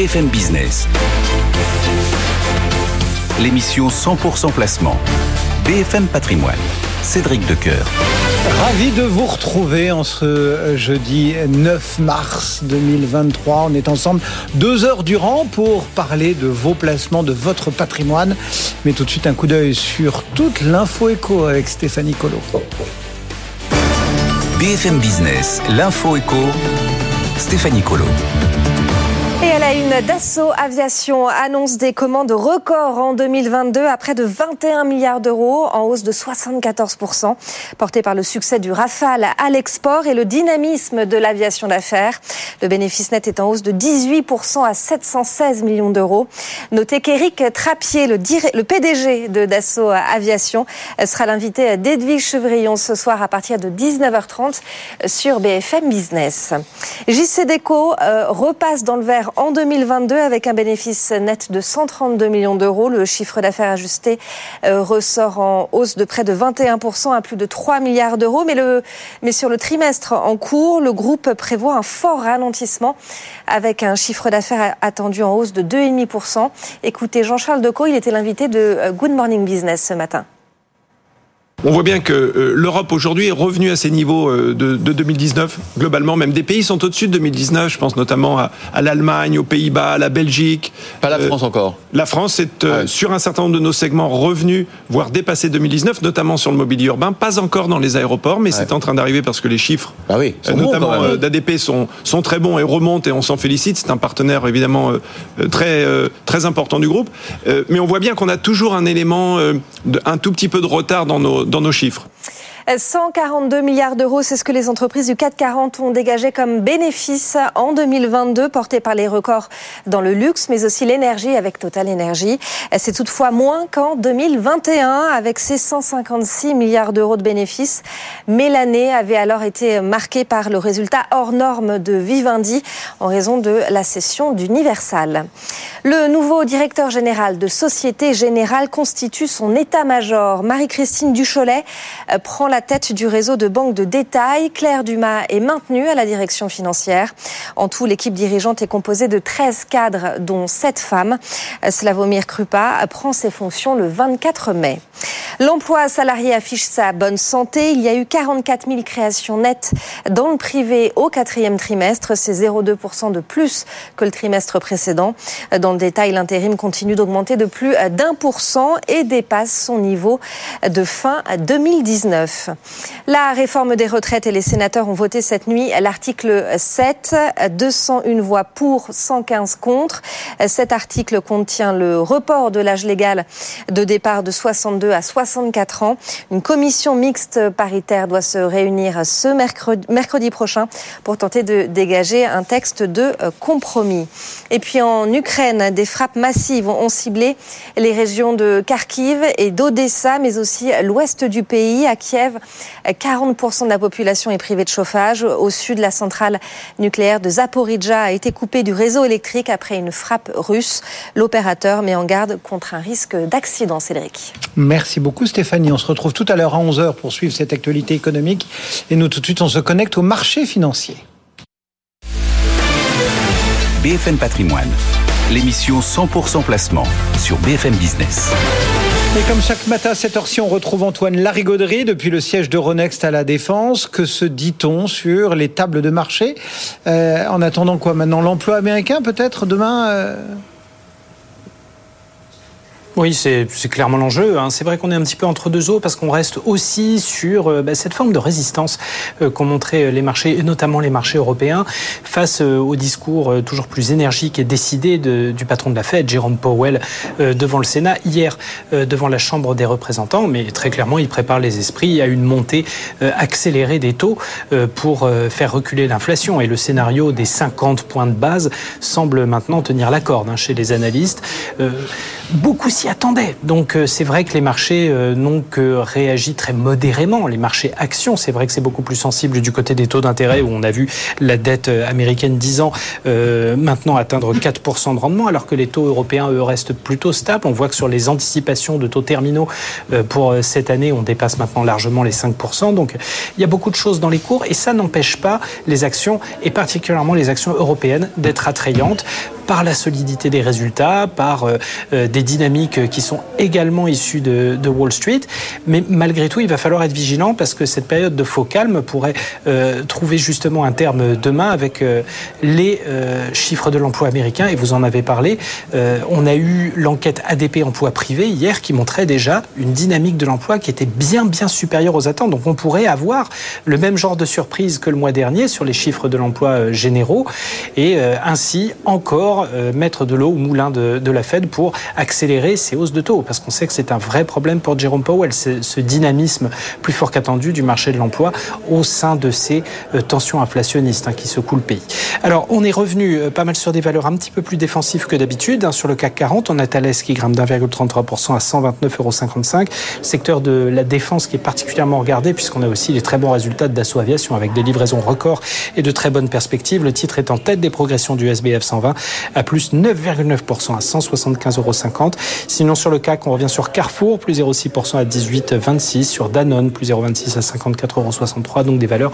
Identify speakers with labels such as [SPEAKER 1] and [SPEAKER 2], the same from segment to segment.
[SPEAKER 1] BFM Business. L'émission 100% placement. BFM Patrimoine. Cédric Decoeur.
[SPEAKER 2] Ravi de vous retrouver en ce jeudi 9 mars 2023. On est ensemble deux heures durant pour parler de vos placements, de votre patrimoine. Mais tout de suite un coup d'œil sur toute l'info éco avec Stéphanie Colo.
[SPEAKER 1] BFM Business, l'info éco, Stéphanie Colo.
[SPEAKER 3] Dassault Aviation annonce des commandes records en 2022 à près de 21 milliards d'euros, en hausse de 74%, porté par le succès du Rafale à l'export et le dynamisme de l'aviation d'affaires. Le bénéfice net est en hausse de 18% à 716 millions d'euros. Notez qu'Éric Trappier, le, PDG de Dassault Aviation, sera l'invité d'Edwige Chevrillon ce soir à partir de 19h30 sur BFM Business. JC Deco euh, repasse dans le vert en 2022 avec un bénéfice net de 132 millions d'euros. Le chiffre d'affaires ajusté euh, ressort en hausse de près de 21% à plus de 3 milliards d'euros. Mais, mais sur le trimestre en cours, le groupe prévoit un fort ralentissement avec un chiffre d'affaires attendu en hausse de 2,5%. Écoutez, Jean-Charles Decaux, il était l'invité de euh, Good Morning Business ce matin.
[SPEAKER 4] On voit bien que euh, l'Europe aujourd'hui est revenue à ses niveaux euh, de, 2019. Globalement, même des pays sont au-dessus de 2019. Je pense notamment à, l'Allemagne, aux Pays-Bas, à la Belgique.
[SPEAKER 5] Pas la euh, France encore.
[SPEAKER 4] La France est sur un certain nombre de nos segments revenu, voire dépassé 2019, notamment sur le mobilier urbain. Pas encore dans les aéroports, mais c'est en train d'arriver parce que les chiffres,
[SPEAKER 5] ah oui,
[SPEAKER 4] notamment d'ADP, sont, sont très bons et remontent et on s'en félicite. C'est un partenaire évidemment très très important du groupe. Mais on voit bien qu'on a toujours un élément, un tout petit peu de retard dans nos dans nos chiffres.
[SPEAKER 3] 142 milliards d'euros, c'est ce que les entreprises du 440 ont dégagé comme bénéfice en 2022, porté par les records dans le luxe, mais aussi l'énergie avec Total Energy. C'est toutefois moins qu'en 2021, avec ses 156 milliards d'euros de bénéfices. Mais l'année avait alors été marquée par le résultat hors norme de Vivendi en raison de la cession d'Universal. Le nouveau directeur général de Société Générale constitue son état-major. Marie-Christine Ducholet euh, prend la tête du réseau de banques de détail. Claire Dumas est maintenue à la direction financière. En tout, l'équipe dirigeante est composée de 13 cadres, dont 7 femmes. Slavomir Krupa prend ses fonctions le 24 mai. L'emploi salarié affiche sa bonne santé. Il y a eu 44 000 créations nettes dans le privé au quatrième trimestre. C'est 0,2% de plus que le trimestre précédent. Dans le détail, l'intérim continue d'augmenter de plus d'un pour cent et dépasse son niveau de fin 2019. La réforme des retraites et les sénateurs ont voté cette nuit l'article 7, 201 voix pour, 115 contre. Cet article contient le report de l'âge légal de départ de 62 à 64 ans. Une commission mixte paritaire doit se réunir ce mercredi, mercredi prochain pour tenter de dégager un texte de compromis. Et puis en Ukraine, des frappes massives ont ciblé les régions de Kharkiv et d'Odessa, mais aussi l'ouest du pays, à Kiev 40% de la population est privée de chauffage. Au sud, la centrale nucléaire de Zaporizhzhia a été coupée du réseau électrique après une frappe russe. L'opérateur met en garde contre un risque d'accident, Cédric.
[SPEAKER 2] Merci beaucoup Stéphanie. On se retrouve tout à l'heure à 11h pour suivre cette actualité économique. Et nous, tout de suite, on se connecte au marché financier.
[SPEAKER 1] BFM Patrimoine, l'émission 100% placement sur BFM Business.
[SPEAKER 2] Et comme chaque matin à cette heure-ci, on retrouve Antoine Larigauderie depuis le siège d'Euronext à la Défense. Que se dit-on sur les tables de marché? Euh, En attendant quoi maintenant L'emploi américain peut-être demain euh?
[SPEAKER 6] Oui, c'est clairement l'enjeu. Hein. C'est vrai qu'on est un petit peu entre deux eaux parce qu'on reste aussi sur euh, bah, cette forme de résistance euh, qu'ont montré les marchés, et notamment les marchés européens, face euh, au discours toujours plus énergique et décidé du patron de la Fed, Jérôme Powell, devant le Sénat, hier devant la Chambre des représentants. Mais très clairement, il prépare les esprits à une montée accélérée des taux pour faire reculer l'inflation. Et le scénario des 50 points de base semble maintenant tenir la corde hein, chez les analystes. Beaucoup s'y attendaient. Donc euh, c'est vrai que les marchés euh, n'ont que réagi très modérément. Les marchés actions, c'est vrai que c'est beaucoup plus sensible du côté des taux d'intérêt où on a vu la dette euh, américaine 10 ans maintenant atteindre 4% de rendement alors que les taux européens, eux, restent plutôt stables. On voit que sur les anticipations de taux terminaux pour cette année, on dépasse maintenant largement les 5%. Donc il y a beaucoup de choses dans les cours et ça n'empêche pas les actions et particulièrement les actions européennes d'être attrayantes par la solidité des résultats, par des dynamiques qui sont également issues de, Wall Street. Mais malgré tout, il va falloir être vigilant parce que cette période de faux calme pourrait trouver justement un terme demain avec les chiffres de l'emploi américain. Et vous en avez parlé. on a eu l'enquête ADP emploi privé hier qui montrait déjà une dynamique de l'emploi qui était bien bien supérieure aux attentes. Donc on pourrait avoir le même genre de surprise que le mois dernier sur les chiffres de l'emploi euh, généraux et euh, ainsi encore euh, mettre de l'eau au moulin de, la Fed pour accélérer ces hausses de taux parce qu'on sait que c'est un vrai problème pour Jerome Powell, ce dynamisme plus fort qu'attendu du marché de l'emploi au sein de ces tensions inflationnistes hein, qui secouent le pays. Alors on est revenu pas mal sur des valeurs un petit peu plus défensives que d'habitude. Hein. Sur le CAC 40, on a Thales qui grimpe d'1,33% à 129,55 euros. Secteur de la défense qui est particulièrement regardé puisqu'on a aussi les très bons résultats de Dassault Aviation avec des livraisons records et de très bonnes perspectives. Le titre est en tête des progressions du SBF 120 à plus 9,9% à 175,50 euros. Sinon sur le CAC, on revient sur Carrefour, plus 0,6% à 18,26. Sur Danone, plus 0,26 à 54,63 euros. Donc des valeurs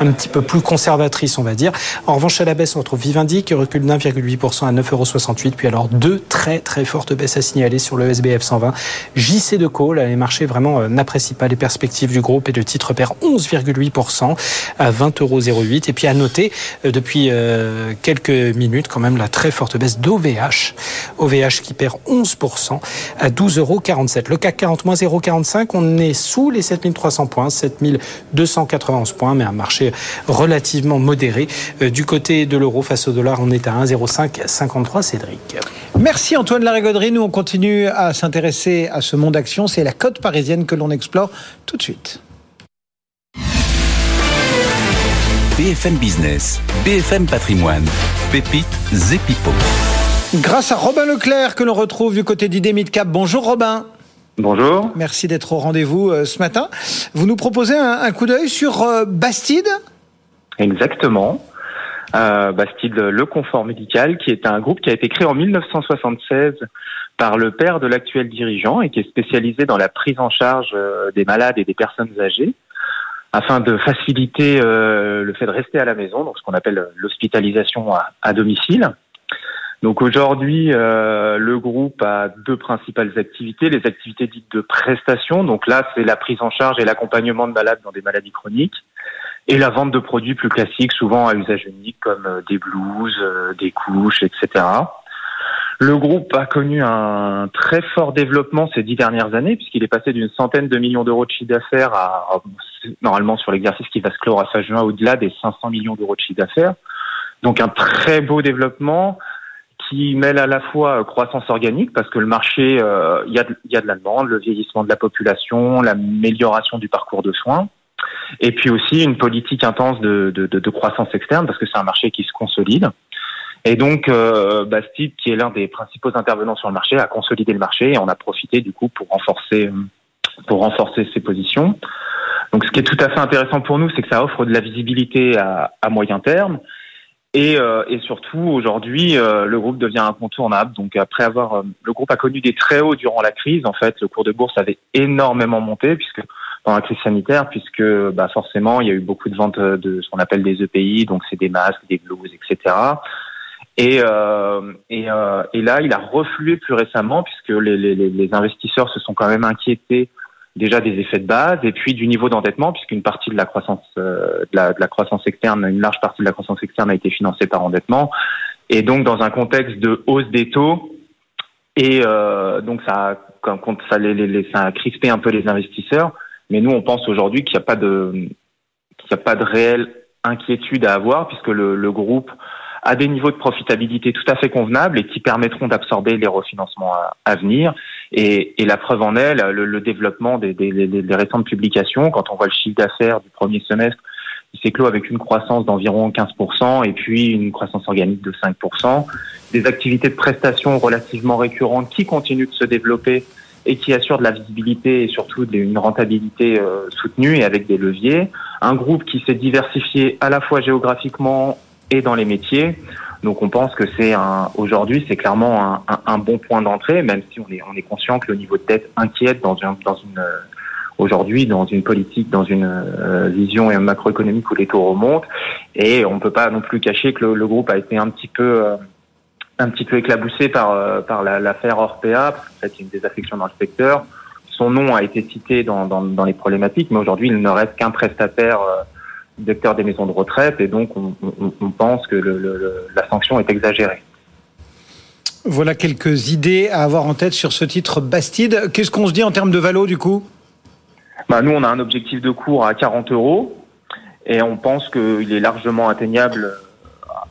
[SPEAKER 6] un petit peu plus conservatrices, on va dire. En revanche, à la baisse, on retrouve Vivendi qui recule d'1,8% à 9,68 euros. Puis alors deux très très fortes baisses à signaler sur le SBF 120. JC de Call, les marchés vraiment euh, n'apprécient pas les perspectives du groupe et le titre perd 11,8% à 20,08 euros. Et puis à noter euh, depuis euh, quelques minutes quand même la très forte baisse d'OVH. OVH qui perd 11% à 12,47 euros. Le CAC 40 moins 0,45, on est sous les 7300 points, 7291 points, mais un marché relativement modéré. Du côté de l'euro face au dollar, on est à 1,0553. Cédric.
[SPEAKER 2] Merci Antoine Larigauderie. Nous, on continue à s'intéresser à ce monde action. C'est la côte parisienne que l'on explore tout de suite.
[SPEAKER 1] BFM Business, BFM Patrimoine, Pépite Zepipo.
[SPEAKER 2] Grâce à Robin Leclerc que l'on retrouve du côté d'ID Midcap. Bonjour Robin.
[SPEAKER 5] Bonjour.
[SPEAKER 2] Merci d'être au rendez-vous euh, ce matin. Vous nous proposez un, coup d'œil sur euh, Bastide?
[SPEAKER 5] Exactement. Euh, Bastide Le Confort Médical, qui est un groupe qui a été créé en 1976 par le père de l'actuel dirigeant et qui est spécialisé dans la prise en charge des malades et des personnes âgées afin de faciliter euh, le fait de rester à la maison, donc ce qu'on appelle l'hospitalisation à, domicile. Donc aujourd'hui, euh, le groupe a deux principales activités, les activités dites de prestation. Donc là, c'est la prise en charge et l'accompagnement de malades dans des maladies chroniques et la vente de produits plus classiques, souvent à usage unique, comme euh, des blouses, euh, des couches, etc. Le groupe a connu un très fort développement ces dix dernières années, puisqu'il est passé d'une centaine de millions d'euros de chiffre d'affaires à, normalement sur l'exercice qui va se clore à fin juin, au-delà des 500 millions d'euros de chiffre d'affaires. Donc un très beau développement qui mêle à la fois croissance organique, parce que le marché, euh, il y, a de, y a de la demande, le vieillissement de la population, l'amélioration du parcours de soins, et puis aussi une politique intense de, croissance externe parce que c'est un marché qui se consolide. Et donc, euh, Bastide, qui est l'un des principaux intervenants sur le marché, a consolidé le marché et on a profité du coup pour renforcer pour renforcer ses positions. Donc, ce qui est tout à fait intéressant pour nous, c'est que ça offre de la visibilité à, moyen terme. Et, euh, surtout, aujourd'hui, euh, le groupe devient incontournable. Donc, après avoir, euh, le groupe a connu des très hauts durant la crise. En fait, le cours de bourse avait énormément monté puisque pendant la crise sanitaire, puisque bah, forcément, il y a eu beaucoup de ventes de ce qu'on appelle des EPI, donc c'est des masques, des blouses, etc. Et, euh, et, euh, et, là, il a reflué plus récemment, puisque les, les, les, investisseurs se sont quand même inquiétés déjà des effets de base et puis du niveau d'endettement, puisqu'une partie de la croissance euh, de, la, de, la, croissance externe, une large partie de la croissance externe a été financée par endettement. Et donc, dans un contexte de hausse des taux, et euh, donc ça, ça, ça a crispé un peu les investisseurs. Mais nous, on pense aujourd'hui qu'il n'y a pas de qu'il n'y a pas de réelle inquiétude à avoir puisque le, le, groupe a des niveaux de profitabilité tout à fait convenables et qui permettront d'absorber les refinancements à, venir. Et, la preuve en est le, développement des, récentes publications. Quand on voit le chiffre d'affaires du premier semestre, il s'est avec une croissance d'environ 15% et puis une croissance organique de 5%. Des activités de prestation relativement récurrentes qui continuent de se développer et qui assure de la visibilité et surtout une rentabilité euh, soutenue et avec des leviers. Un groupe qui s'est diversifié à la fois géographiquement et dans les métiers. Donc on pense que c'est un aujourd'hui c'est clairement un, un, un, bon point d'entrée, même si on est on est conscient que le niveau de dette inquiète dans une dans une euh, aujourd'hui dans une politique, dans une euh, vision macroéconomique où les taux remontent. Et on peut pas non plus cacher que le, le, groupe a été un petit peu un petit peu éclaboussé par, par l'affaire Orpea, parce qu'en fait, y une désaffection dans le secteur. Son nom a été cité dans, dans, dans les problématiques, mais aujourd'hui, il ne reste qu'un prestataire secteur des maisons de retraite, et donc on, on, on pense que le, le, la sanction est exagérée.
[SPEAKER 2] Voilà quelques idées à avoir en tête sur ce titre Bastide. Qu'est-ce qu'on se dit en termes de valo du coup?
[SPEAKER 5] Bah, Nous, on a un objectif de cours à 40 euros et on pense qu'il est largement atteignable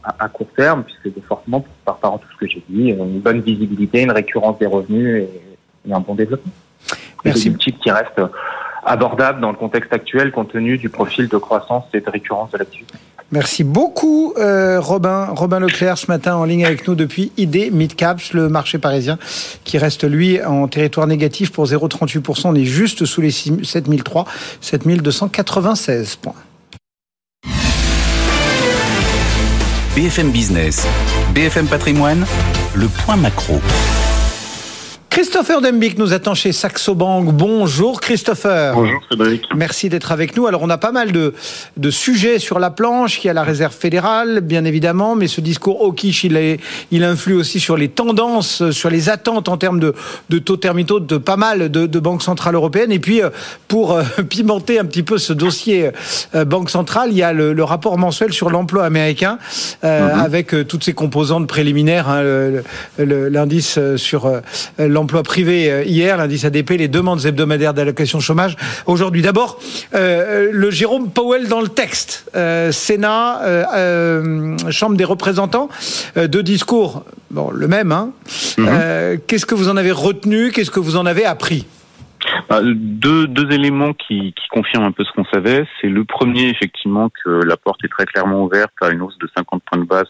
[SPEAKER 5] à, à court terme, puisque forcément, par rapport à tout ce que j'ai dit, une bonne visibilité, une récurrence des revenus et, et un bon développement.
[SPEAKER 2] Merci.
[SPEAKER 5] Des qui reste abordable dans le contexte actuel compte tenu du profil de croissance et de récurrence de l'activité.
[SPEAKER 2] Merci beaucoup euh, Robin, Robin Leclerc ce matin en ligne avec nous depuis ID Midcaps, le marché parisien qui reste lui en territoire négatif pour 0,38%. On est juste sous les 7003, 7296 points.
[SPEAKER 1] BFM Business, BFM Patrimoine, le point macro.
[SPEAKER 2] Christopher Dembic nous attend chez Saxo Bank. Bonjour Christopher.
[SPEAKER 7] Bonjour Frédéric.
[SPEAKER 2] Merci d'être avec nous. Alors on a pas mal de, de sujets sur la planche. Il y a la réserve fédérale, bien évidemment, mais ce discours au quiche, il, est, il influe aussi sur les tendances, sur les attentes en termes de, de taux termitaux de pas mal de, de banques centrales européennes. Et puis pour euh, pimenter un petit peu ce dossier euh, banque centrale, il y a le, le rapport mensuel sur l'emploi américain euh, mm -hmm. avec euh, toutes ses composantes préliminaires, hein, l'indice sur euh, l'emploi emploi privé hier, l'indice ADP, les demandes hebdomadaires d'allocation chômage. Aujourd'hui, d'abord, euh, le Jérôme Powell dans le texte. Euh, Sénat, euh, Chambre des représentants, deux discours, bon, le même. Hein. Mm -hmm. Qu'est-ce que vous en avez retenu Qu'est-ce que vous en avez appris?
[SPEAKER 7] Deux, deux éléments qui, qui confirment un peu ce qu'on savait. C'est le premier, effectivement, que la porte est très clairement ouverte à une hausse de 50 points de base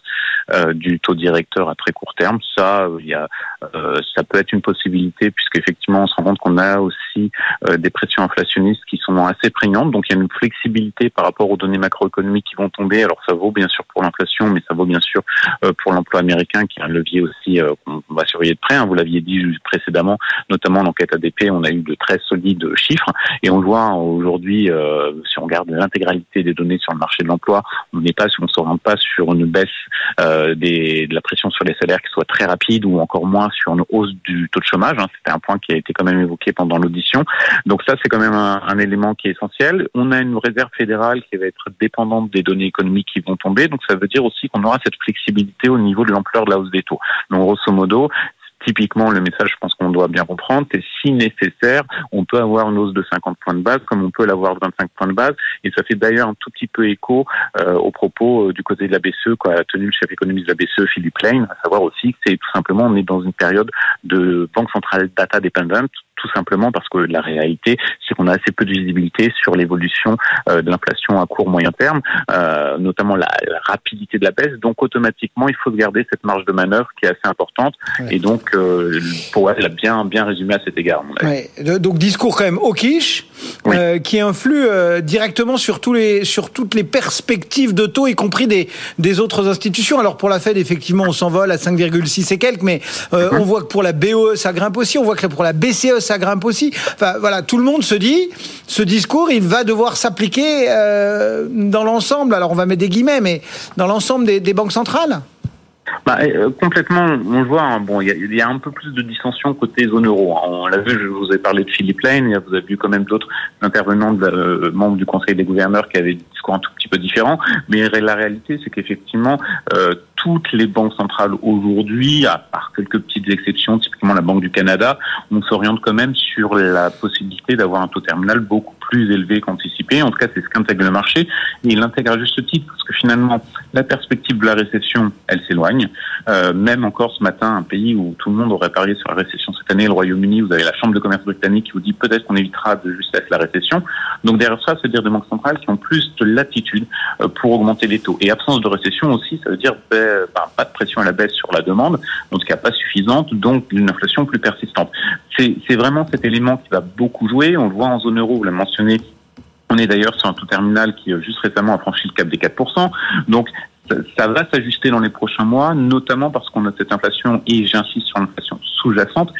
[SPEAKER 7] euh, du taux directeur à très court terme. Ça, il y a, euh, ça peut être une possibilité puisqu'effectivement, on se rend compte qu'on a aussi euh, des pressions inflationnistes qui sont assez prégnantes. Donc, il y a une flexibilité par rapport aux données macroéconomiques qui vont tomber. Alors, ça vaut bien sûr pour l'inflation, mais ça vaut bien sûr pour l'emploi américain, qui est un levier aussi qu'on va surveiller de près. Hein. Vous l'aviez dit précédemment, notamment l'enquête ADP, on a eu de très solides chiffres. Et on le voit aujourd'hui, euh, si on regarde l'intégralité des données sur le marché de l'emploi, on n'est pas, on s'oriente pas sur une baisse euh, des, de la pression sur les salaires qui soit très rapide ou encore moins sur une hausse du taux de chômage. Hein. C'était un point qui a été quand même évoqué pendant l'audition. Donc ça, c'est quand même un, un, élément qui est essentiel. On a une réserve fédérale qui va être dépendante des données économiques qui vont tomber. Donc ça veut dire aussi qu'on aura cette flexibilité au niveau de l'ampleur de la hausse des taux. Donc grosso modo, typiquement, le message, je pense qu'on doit bien comprendre, c'est si nécessaire, on peut avoir une hausse de 50 points de base, comme on peut l'avoir de 25 points de base. Et ça fait d'ailleurs un tout petit peu écho euh, aux propos euh, du côté de la BCE, qu'a tenu le chef économiste de la BCE, Philippe Lane, à savoir aussi que c'est tout simplement, on est dans une période de banque centrale data dependent, tout simplement parce que la réalité, c'est qu'on a assez peu de visibilité sur l'évolution euh, de l'inflation à court moyen terme, euh, notamment la, la, rapidité de la baisse. Donc automatiquement, il faut garder cette marge de manœuvre qui est assez importante. Ouais. Et donc, euh, pour elle, bien bien résumé à cet égard.
[SPEAKER 2] Ouais. Donc discours quand même au quiche, oui. Euh, qui influe euh, directement sur tous les sur toutes les perspectives de taux, y compris des des autres institutions. Alors pour la Fed, effectivement, on s'envole à 5,6 et quelques, mais mm -hmm. on voit que pour la BOE, ça grimpe aussi. On voit que pour la BCE, ça grimpe aussi. Enfin, voilà, tout le monde se dit, ce discours, il va devoir s'appliquer euh, dans l'ensemble. Alors, on va mettre des guillemets, mais dans l'ensemble des, des, banques centrales.
[SPEAKER 7] Bah, euh, complètement, on le voit. Hein, bon, il y, y, a un peu plus de dissension côté zone euro. Hein. On l'a vu. Je vous ai parlé de Philippe Lane. Vous avez vu quand même d'autres intervenants, de, euh, membres du Conseil des gouverneurs, qui avaient des discours un tout petit peu différents. Mais la réalité, c'est qu'effectivement, euh, toutes les banques centrales aujourd'hui, à part quelques petites exceptions, typiquement la Banque du Canada, on s'oriente quand même sur la possibilité d'avoir un taux terminal beaucoup plus élevé qu'anticipé. En tout cas, c'est ce qu'intègre le marché. Et il l'intègre à juste titre, parce que finalement, la perspective de la récession, elle s'éloigne. Euh, même encore ce matin, un pays où tout le monde aurait parié sur la récession cette année, le Royaume-Uni, vous avez la Chambre de commerce britannique qui vous dit peut-être qu'on évitera de justesse la récession. Donc derrière ça, c'est-à-dire des banques centrales qui ont plus de latitude euh, pour augmenter les taux. Et absence de récession aussi, ça veut dire ben, pas de pression à la baisse sur la demande, en tout cas pas suffisante, donc une inflation plus persistante. C'est vraiment cet élément qui va beaucoup jouer. On le voit en zone euro, vous l'avez on est d'ailleurs sur un taux terminal qui juste récemment a franchi le cap des 4%. Donc ça, ça va s'ajuster dans les prochains mois, notamment parce qu'on a cette inflation, et j'insiste sur l'inflation sous-jacente,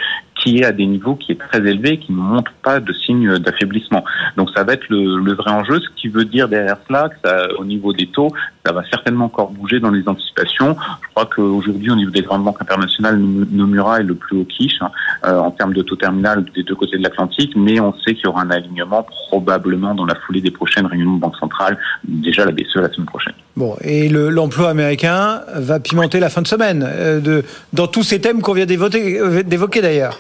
[SPEAKER 7] qui est à des niveaux qui est très élevé, qui ne montre pas de signe d'affaiblissement. Donc ça va être le, vrai enjeu, ce qui veut dire derrière cela que au niveau des taux, ça va certainement encore bouger dans les anticipations. Je crois qu'aujourd'hui, au niveau des grandes banques internationales, Nomura est le plus haut quiche hein, euh, en termes de taux terminal des deux côtés de l'Atlantique, mais on sait qu'il y aura un alignement probablement dans la foulée des prochaines réunions de banque centrale, déjà la BCE la semaine prochaine.
[SPEAKER 2] Bon, et l'emploi américain va pimenter la fin de semaine euh, dans tous ces thèmes qu'on vient d'évoquer d'ailleurs.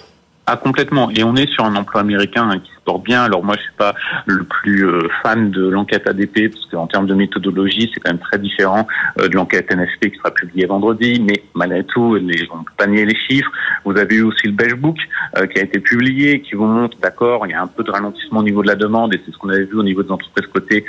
[SPEAKER 7] Ah complètement. Et on est sur un emploi américain qui se porte bien. Alors moi, je suis pas le plus euh, fan de l'enquête ADP parce qu'en termes de méthodologie, c'est quand même très différent euh, de l'enquête NFP qui sera publiée vendredi. Mais malgré tout, les, on peut pas nier les chiffres. Vous avez eu aussi le Beige Book euh, qui a été publié, qui vous montre, d'accord, il y a un peu de ralentissement au niveau de la demande et c'est ce qu'on avait vu au niveau des entreprises cotées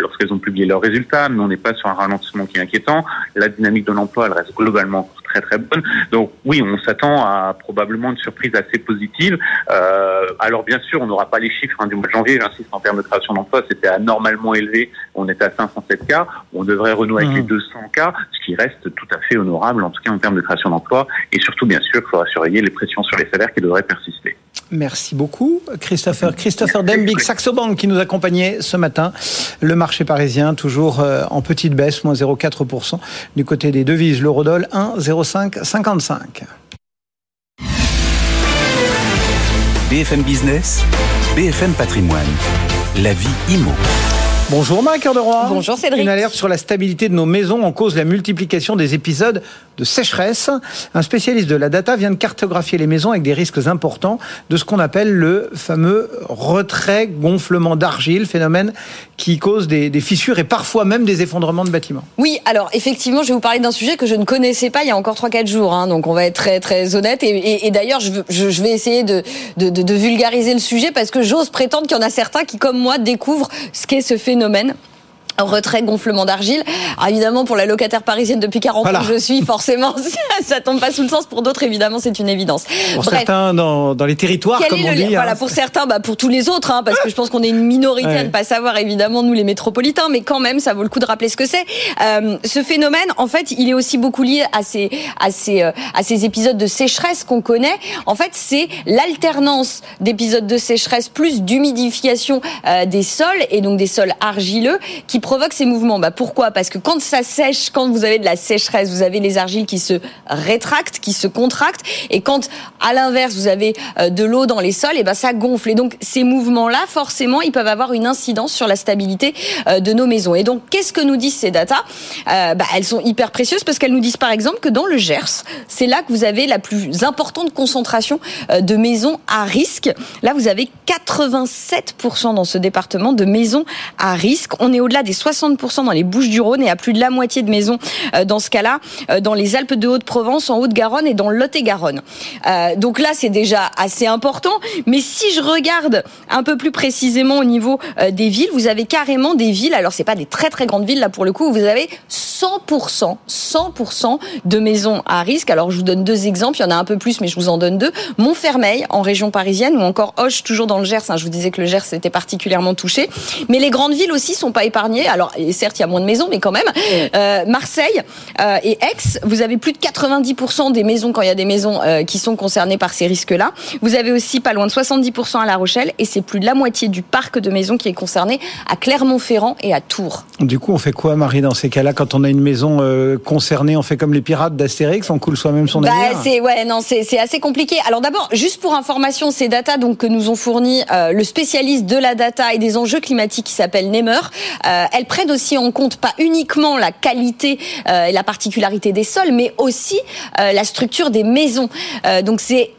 [SPEAKER 7] lorsqu'elles ont publié leurs résultats. Mais on n'est pas sur un ralentissement qui est inquiétant. La dynamique de l'emploi, elle reste globalement très très bonne. Donc oui, on s'attend à probablement une surprise assez positive. Euh, alors bien sûr, on n'aura pas les chiffres hein, du mois de janvier. J'insiste en termes de création d'emplois, c'était anormalement élevé. On était à 507 cas. On devrait renouer avec les 200 mmh. cas, ce qui reste tout à fait honorable, en tout cas en termes de création d'emplois. Et surtout, bien sûr, il faudra surveiller les pressions sur les salaires qui devraient persister.
[SPEAKER 2] Merci beaucoup, Christopher. Christopher Dembig, Saxo Bank, qui nous accompagnait ce matin. Le marché parisien, toujours euh, en petite baisse, moins 0,4%. Du côté des devises, l'eurodoll, 1,0555.
[SPEAKER 1] BFM Business, BFM Patrimoine, la vie IMO.
[SPEAKER 2] Bonjour Marc de Roi.
[SPEAKER 8] Bonjour Cédric.
[SPEAKER 2] Une alerte sur la stabilité de nos maisons en cause la multiplication des épisodes de sécheresse. Un spécialiste de la data vient de cartographier les maisons avec des risques importants de ce qu'on appelle le fameux retrait gonflement d'argile, phénomène qui cause des, fissures et parfois même des effondrements de bâtiments.
[SPEAKER 8] Oui, alors effectivement, je vais vous parler d'un sujet que je ne connaissais pas il y a encore 3-4 jours, hein, donc on va être très très honnête. Et, d'ailleurs, je, vais essayer de vulgariser le sujet parce que j'ose prétendre qu'il y en a certains qui, comme moi, découvrent ce qu'est ce phénomène retrait gonflement d'argile. évidemment pour la locataire parisienne depuis 40 ans je suis forcément ça tombe pas sous le sens pour d'autres évidemment c'est une évidence.
[SPEAKER 2] Pour certains dans, dans les territoires comme on dit.
[SPEAKER 8] Voilà hein. pour certains bah pour tous les autres hein, parce que je pense qu'on est une minorité à ne pas savoir évidemment nous les métropolitains mais quand même ça vaut le coup de rappeler ce que c'est. Euh, ce phénomène en fait il est aussi beaucoup lié à ces à ces euh, à ces épisodes de sécheresse qu'on connaît. En fait c'est l'alternance d'épisodes de sécheresse plus d'humidification euh, des sols et donc des sols argileux qui provoque ces mouvements bah Pourquoi? Parce que quand ça sèche, quand vous avez de la sécheresse, vous avez les argiles qui se rétractent, qui se contractent. Et quand, à l'inverse, vous avez euh, de l'eau dans les sols, et ben ça gonfle. Et donc, ces mouvements-là, forcément, ils peuvent avoir une incidence sur la stabilité euh, de nos maisons. Et donc, qu'est-ce que nous disent ces datas? Euh, bah, Elles sont hyper précieuses parce qu'elles nous disent, par exemple, que dans le Gers, c'est là que vous avez la plus importante concentration de maisons à risque. Là, vous avez 87% dans ce département de maisons à risque. On est au-delà des 60% dans les Bouches du Rhône et à plus de la moitié de maisons euh, dans ce cas-là, euh, dans les Alpes de Haute-Provence, en Haute-Garonne et dans Lot-et-Garonne. Euh, donc là, c'est déjà assez important. Mais si je regarde un peu plus précisément au niveau des villes, vous avez carrément des villes. Alors c'est pas des très très grandes villes là pour le coup. Vous avez 100%, 100% de maisons à risque. Alors je vous donne deux exemples. Il y en a un peu plus, mais je vous en donne deux. Montfermeil en région parisienne ou encore Hoche toujours dans le Gers. Hein. Je vous disais que le Gers était particulièrement touché. Mais les grandes villes aussi sont pas épargnées alors, certes, il y a moins de maisons, mais quand même. Euh, Marseille euh, et Aix, vous avez plus de 90% des maisons, quand il y a des maisons euh, qui sont concernées par ces risques-là. Vous avez aussi pas loin de 70% à La Rochelle, et c'est plus de la moitié du parc de maisons qui est concerné à Clermont-Ferrand et à Tours.
[SPEAKER 2] Du coup, on fait quoi, Marie, dans ces cas-là, quand on a une maison concernée On fait comme les pirates d'Astérix, on coule soi-même son bah,
[SPEAKER 8] C'est ouais, non, c'est assez compliqué. Alors d'abord, juste pour information, ces data donc que nous ont fourni le spécialiste de la data et des enjeux climatiques qui s'appelle Nemer. Euh, elles prennent aussi en compte pas uniquement la qualité euh, et la particularité des sols, mais aussi euh, la structure des maisons. donc c'est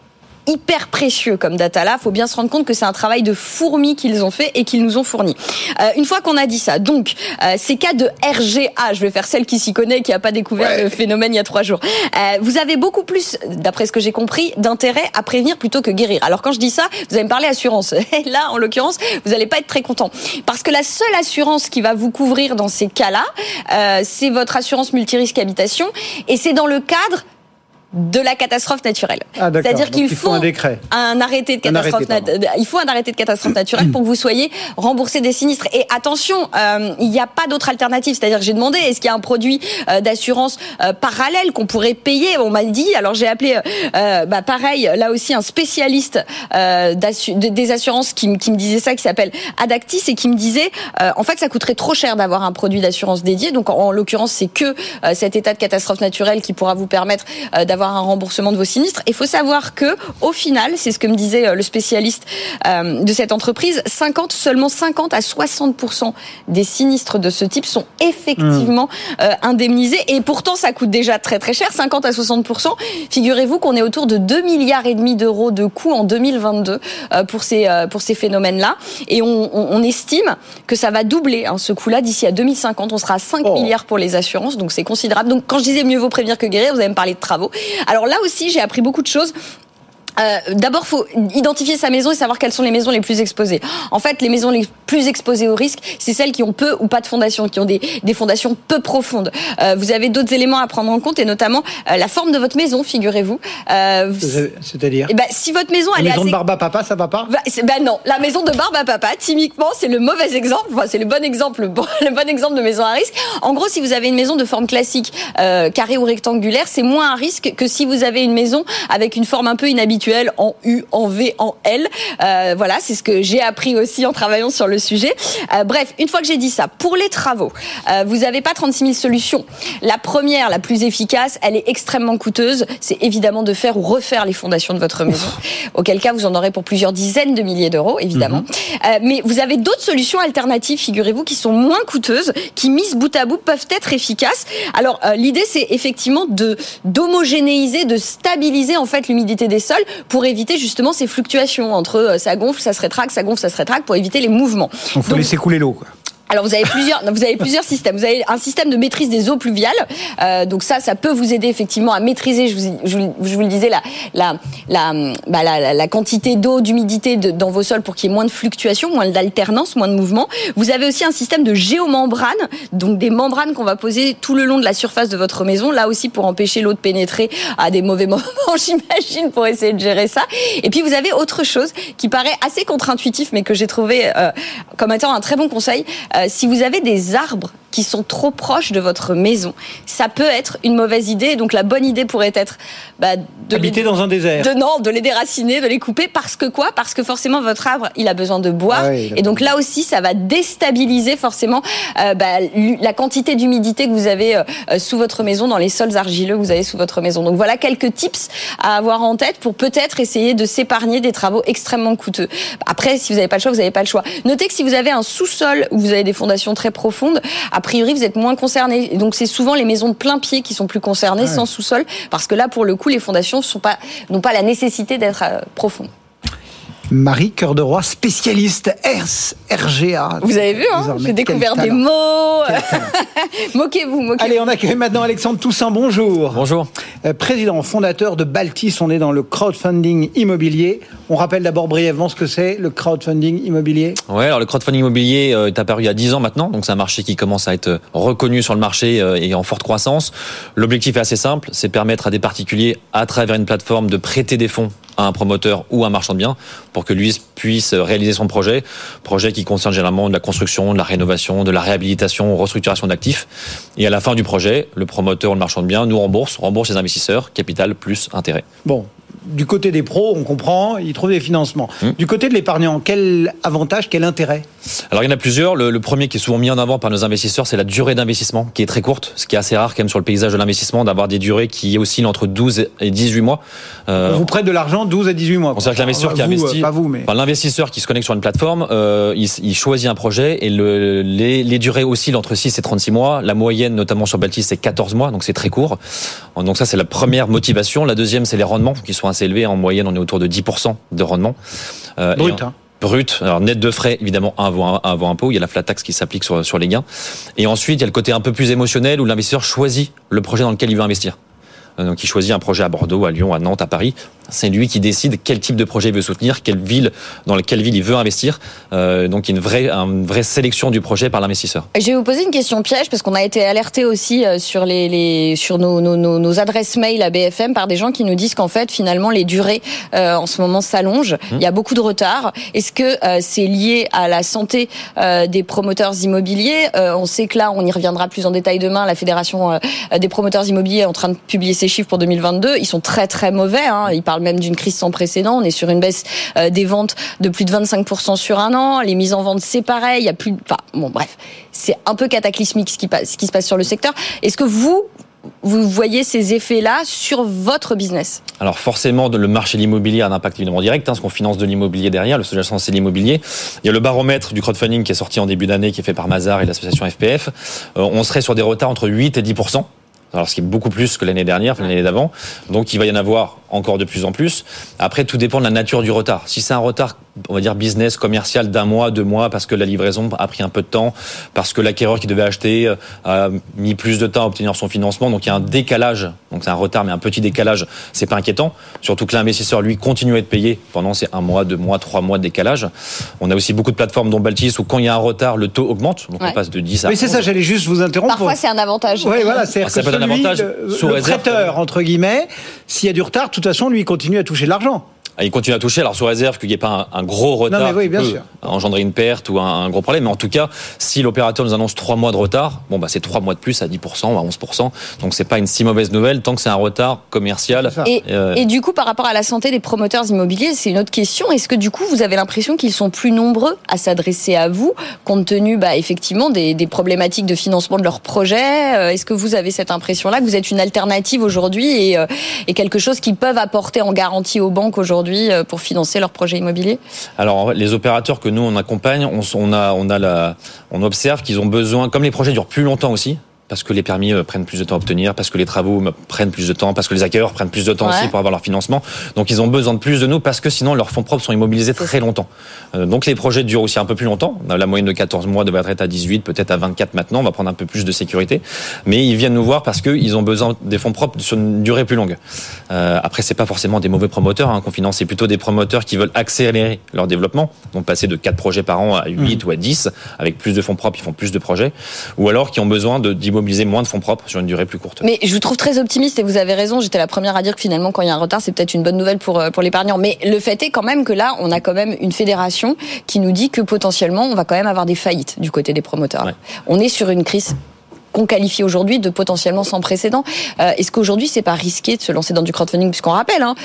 [SPEAKER 8] hyper précieux comme data là. Faut bien se rendre compte que c'est un travail de fourmi qu'ils ont fait et qu'ils nous ont fourni. Euh, une fois qu'on a dit ça, donc euh, ces cas de RGA, je vais faire celle qui s'y connaît, qui a pas découvert le phénomène il y a trois jours. Euh, vous avez beaucoup plus, d'après ce que j'ai compris, d'intérêt à prévenir plutôt que guérir. Alors quand je dis ça, vous allez me parler assurance. Et là, en l'occurrence, vous n'allez pas être très content parce que la seule assurance qui va vous couvrir dans ces cas-là, c'est votre assurance multirisque habitation et c'est dans le cadre de la catastrophe naturelle.
[SPEAKER 2] Ah.
[SPEAKER 8] C'est-à-dire qu'il
[SPEAKER 2] il faut
[SPEAKER 8] faut
[SPEAKER 2] un décret.
[SPEAKER 8] un arrêté de catastrophe
[SPEAKER 2] arrêté,
[SPEAKER 8] il faut un arrêté de catastrophe naturelle pour que vous soyez remboursé des sinistres. Et attention, euh, il n'y a pas d'autre alternative. C'est-à-dire que j'ai demandé est-ce qu'il y a un produit euh, d'assurance euh, parallèle qu'on pourrait payer? On m'a dit. Alors j'ai appelé, bah, pareil, là aussi un spécialiste des assurances qui, me disait ça, qui s'appelle Adactis et qui me disait en fait ça coûterait trop cher d'avoir un produit d'assurance dédié. Donc en, en l'occurrence c'est que cet état de catastrophe naturelle qui pourra vous permettre euh, un remboursement de vos sinistres. Il faut savoir que au final, c'est ce que me disait euh, le spécialiste euh, de cette entreprise, 50 seulement 50 à 60% des sinistres de ce type sont effectivement euh, indemnisés et pourtant ça coûte déjà très très cher, 50 à 60% Figurez-vous qu'on est autour de 2 milliards et demi d'euros de coûts en 2022 euh, pour ces pour ces phénomènes-là et on, on- on estime que ça va doubler hein, ce coût-là d'ici à 2050, on sera à 5
[SPEAKER 2] Oh.
[SPEAKER 8] milliards pour les assurances, donc c'est considérable. Donc quand je disais mieux vaut prévenir que guérir, vous allez me parler de travaux. Alors là aussi, j'ai appris beaucoup de choses. Euh, D'abord, faut identifier sa maison et savoir quelles sont les maisons les plus exposées. En fait, les maisons les plus exposées au risque, c'est celles qui ont peu ou pas de fondation, qui ont des, des fondations peu profondes. Euh, vous avez d'autres éléments à prendre en compte et notamment euh, la forme de votre maison, figurez-vous. Euh,
[SPEAKER 2] C'est-à-dire
[SPEAKER 8] eh ben, si votre maison,
[SPEAKER 2] La
[SPEAKER 8] elle est
[SPEAKER 2] maison
[SPEAKER 8] assez
[SPEAKER 2] de Barba Papa, ça va pas
[SPEAKER 8] bah non, la maison de Barbe à Papa, typiquement, c'est le mauvais exemple. Enfin, c'est le bon exemple, le bon, le bon exemple de maison à risque. En gros, si vous avez une maison de forme classique, euh, carrée ou rectangulaire, c'est moins un risque que si vous avez une maison avec une forme un peu inhabituelle, en U, en V, en L. Euh, voilà, c'est ce que j'ai appris aussi en travaillant sur le sujet. Euh, bref, une fois que j'ai dit ça, pour les travaux, euh, vous n'avez pas 36 000 solutions. La première, la plus efficace, elle est extrêmement coûteuse. C'est évidemment de faire ou refaire les fondations de votre maison. Auquel cas, vous en aurez pour plusieurs dizaines de milliers d'euros, évidemment. Euh, mais vous avez d'autres solutions alternatives, figurez-vous, qui sont moins coûteuses, qui mises bout à bout peuvent être efficaces. Alors, euh, l'idée, c'est effectivement de d'homogénéiser, de stabiliser en fait l'humidité des sols pour éviter justement ces fluctuations entre euh, ça gonfle, ça se rétracte, ça gonfle, ça se rétracte, pour éviter les mouvements.
[SPEAKER 2] Donc, faut
[SPEAKER 8] Donc,
[SPEAKER 2] laisser couler l'eau.
[SPEAKER 8] Alors vous avez plusieurs, vous avez plusieurs systèmes. Vous avez un système de maîtrise des eaux pluviales. Euh, donc ça, ça peut vous aider effectivement à maîtriser. Je vous, je, vous- le disais la la la bah, la- la quantité d'eau, d'humidité de- dans vos sols pour qu'il y ait moins de fluctuations, moins d'alternance, moins de mouvement. Vous avez aussi un système de géomembrane, donc des membranes qu'on va poser tout le long de la surface de votre maison. Là aussi pour empêcher l'eau de pénétrer à des mauvais moments, j'imagine, pour essayer de gérer ça. Et puis vous avez autre chose qui paraît assez contre-intuitif, mais que j'ai trouvé euh, comme étant un très bon conseil. Euh, si vous avez des arbres qui sont trop proches de votre maison, ça peut être une mauvaise idée. Donc la bonne idée pourrait être bah, de
[SPEAKER 2] Habiter
[SPEAKER 8] les-
[SPEAKER 2] dans un désert.
[SPEAKER 8] de non, de les déraciner, de les couper, parce que quoi? Parce que forcément votre arbre, il a besoin de boire,
[SPEAKER 2] Ah oui,
[SPEAKER 8] et donc là aussi, ça va déstabiliser forcément euh, bah, la quantité d'humidité que vous avez euh, euh, sous votre maison, dans les sols argileux que vous avez sous votre maison. Donc voilà quelques tips à avoir en tête pour peut-être essayer de s'épargner des travaux extrêmement coûteux. Après, si vous n'avez pas le choix, vous n'avez pas le choix. Notez que si vous avez un sous-sol où vous avez des fondations très profondes, a priori vous êtes moins concerné. Et donc c'est souvent les maisons de plein pied qui sont plus concernées,
[SPEAKER 2] Ah
[SPEAKER 8] sans sous-sol, parce que là pour le coup les fondations sont pas n'ont pas la nécessité d'être euh, profondes.
[SPEAKER 2] Marie Cœur de Roi, spécialiste RGA.
[SPEAKER 8] Vous avez vu, hein j'ai découvert des mots. Moquez-vous, moquez-vous.
[SPEAKER 2] Allez, on accueille maintenant Alexandre Toussaint. Bonjour.
[SPEAKER 9] Bonjour.
[SPEAKER 2] Euh, président fondateur de Baltis, on est dans le crowdfunding immobilier. On rappelle d'abord brièvement ce que c'est le crowdfunding immobilier.
[SPEAKER 9] Ouais, alors le crowdfunding immobilier euh, est apparu il y a 10 ans maintenant, donc c'est un marché qui commence à être reconnu sur le marché euh, et en forte croissance. L'objectif est assez simple, c'est permettre à des particuliers, à travers une plateforme, de prêter des fonds à un promoteur ou un marchand de biens pour que lui puisse réaliser son projet, projet qui concerne généralement de la construction, de la rénovation, de la réhabilitation, restructuration d'actifs. Et à la fin du projet, le promoteur ou le marchand de biens nous rembourse, rembourse les investisseurs, capital plus intérêt.
[SPEAKER 2] Bon, du côté des pros, on comprend, ils trouvent des financements.
[SPEAKER 9] Hmm.
[SPEAKER 2] Du côté de l'épargnant, quel avantage, quel intérêt?
[SPEAKER 9] Alors il y en a plusieurs. Le, le premier qui est souvent mis en avant par nos investisseurs, c'est la durée d'investissement, qui est très courte, ce qui est assez rare quand même sur le paysage de l'investissement, d'avoir des durées qui oscillent entre 12 et 18 mois. Euh,
[SPEAKER 2] On vous prête de l'argent 12 à 18 mois.
[SPEAKER 9] on sait que l'investisseur qui investit,
[SPEAKER 2] euh, Pas vous, mais.
[SPEAKER 9] enfin, l'investisseur qui se connecte sur une plateforme, euh, il, il choisit un projet et le, les, les durées oscillent entre 6 et 36 mois. La moyenne, notamment sur Baltis, c'est 14 mois, donc c'est très court. Donc ça, c'est la première motivation. La deuxième, c'est les rendements qui sont assez élevés. En moyenne, on est autour de 10% de rendement. Euh,
[SPEAKER 2] Brut, hein.
[SPEAKER 9] brut, alors net de frais évidemment avant, avant impôt, il y a la flat tax qui s'applique sur, sur les gains. Et ensuite, il y a le côté un peu plus émotionnel où l'investisseur choisit le projet dans lequel il veut investir. Donc il choisit un projet à Bordeaux, à Lyon, à Nantes, à Paris. C'est lui qui décide quel type de projet il veut soutenir, quelle ville, dans quelle ville il veut investir. Euh, donc il y a une vraie, une vraie sélection du projet par l'investisseur.
[SPEAKER 8] Je vais vous poser une question piège parce qu'on a été alerté aussi euh, sur les, les sur nos, nos, nos, adresses mail à BFM par des gens qui nous disent qu'en fait finalement les durées euh, en ce moment s'allongent. Mmh. Il y a beaucoup de retard. Est-ce que euh, c'est lié à la santé euh, des promoteurs immobiliers? On sait que là, on y reviendra plus en détail demain. La fédération des promoteurs immobiliers est en train de publier ses chiffres pour 2022. Ils sont très très mauvais. Hein. Ils parle même d'une crise sans précédent. On est sur une baisse euh, des ventes de plus de 25% sur un an. Les mises en vente, c'est pareil. Il y a plus, enfin, bon, bref, c'est un peu cataclysmique ce qui, ce qui se passe sur le secteur. Est-ce que vous, vous voyez ces effets-là sur votre business?
[SPEAKER 9] Alors forcément, le marché de l'immobilier a un impact évidemment direct, hein, parce qu'on finance de l'immobilier derrière, le sous-jacent c'est l'immobilier. Il y a le baromètre du crowdfunding qui est sorti en début d'année, qui est fait par Mazar et l'association FPF. Euh, on serait sur des retards entre 8 et 10 alors ce qui est beaucoup plus que l'année dernière, l'année d'avant. Donc il va y en avoir encore de plus en plus. Après, tout dépend de la nature du retard. Si c'est un retard, on va dire business, commercial d'un mois, deux mois, parce que la livraison a pris un peu de temps, parce que l'acquéreur qui devait acheter euh, a mis plus de temps à obtenir son financement, donc il y a un décalage. Donc c'est un retard, mais un petit décalage, c'est pas inquiétant. Surtout que l'investisseur, lui, continue à être payé pendant ces un mois, deux mois, trois mois de décalage. On a aussi beaucoup de plateformes, dont Baltis, où quand il y a un retard, le taux augmente. Donc on passe de 10 à
[SPEAKER 2] Oui, c'est ça, j'allais juste vous interrompre.
[SPEAKER 8] Parfois, c'est un avantage.
[SPEAKER 2] Oui, voilà, c'est avantage le, sous le prêteur, entre guillemets, s'il y a du retard, de toute façon, lui, il continue à toucher de l'argent.
[SPEAKER 9] Ah, il continue à toucher, alors sous réserve qu'il n'y ait pas un, gros retard
[SPEAKER 2] qui peut
[SPEAKER 9] engendrer une perte ou un, gros problème. Mais en tout cas, si l'opérateur nous annonce trois mois de retard, bon bah c'est trois mois de plus à 10% ou à 11%. Donc c'est pas une si mauvaise nouvelle tant que c'est un retard commercial.
[SPEAKER 8] Et, euh, et, du coup, par rapport à la santé des promoteurs immobiliers, c'est une autre question. Est-ce que du coup, vous avez l'impression qu'ils sont plus nombreux à s'adresser à vous, compte tenu bah, effectivement des, des problématiques de financement de leurs projets? Euh, Est-ce que vous avez cette impression-là que vous êtes une alternative aujourd'hui et, euh, et quelque chose qu'ils peuvent apporter en garantie aux banques aujourd'hui? Pour financer leurs projets immobiliers
[SPEAKER 9] Alors les opérateurs que nous on accompagne, on observe qu'ils ont besoin, comme les projets durent plus longtemps aussi, parce que les permis euh, prennent plus de temps à obtenir, parce que les travaux prennent plus de temps, parce que les acquéreurs prennent plus de temps aussi pour avoir leur financement. Donc ils ont besoin de plus de nous parce que sinon leurs fonds propres sont immobilisés très longtemps. Euh, donc les projets durent aussi un peu plus longtemps. La moyenne de 14 mois devrait être à 18, peut-être à 24 maintenant. On va prendre un peu plus de sécurité. Mais ils viennent nous voir parce qu'ils ont besoin des fonds propres sur une durée plus longue. Euh, après, c'est pas forcément des mauvais promoteurs hein, qu'on finance, c'est plutôt des promoteurs qui veulent accélérer leur développement. Donc passer de 4 projets par an à 8 mmh. ou à 10, avec plus de fonds propres, ils font plus de projets. Ou alors qui ont besoin d'immobiliser moins de fonds propres sur une durée plus courte.
[SPEAKER 8] Mais je vous trouve très optimiste et vous avez raison. J'étais la première à dire que finalement, quand il y a un retard, c'est peut-être une bonne nouvelle pour, euh, pour l'épargnant. Mais le fait est quand même que là, on a quand même une fédération qui nous dit que potentiellement, on va quand même avoir des faillites du côté des promoteurs. On est sur une crise qu'on qualifie aujourd'hui de potentiellement sans précédent. Euh, est-ce qu'aujourd'hui, c'est pas risqué de se lancer dans du crowdfunding? Puisqu'on rappelle, hein,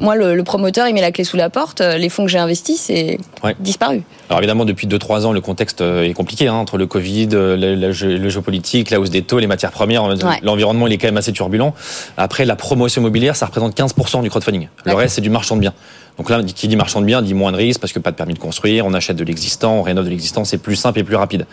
[SPEAKER 8] moi, le, promoteur, il met la clé sous la porte, euh, les fonds que j'ai investis, c'est disparu.
[SPEAKER 9] Alors évidemment, depuis 2-3 ans, le contexte euh, est compliqué, hein, entre le Covid, le, le, géopolitique, la hausse des taux, les matières premières, l'environnement, il est quand même assez turbulent. Après, la promotion immobilière, ça représente 15% du crowdfunding. Le reste, c'est du marchand de biens. Donc là, qui dit marchand de biens dit moins de risques parce que pas de permis de construire, on achète de l'existant, on rénove de l'existant, c'est plus simple et plus rapide.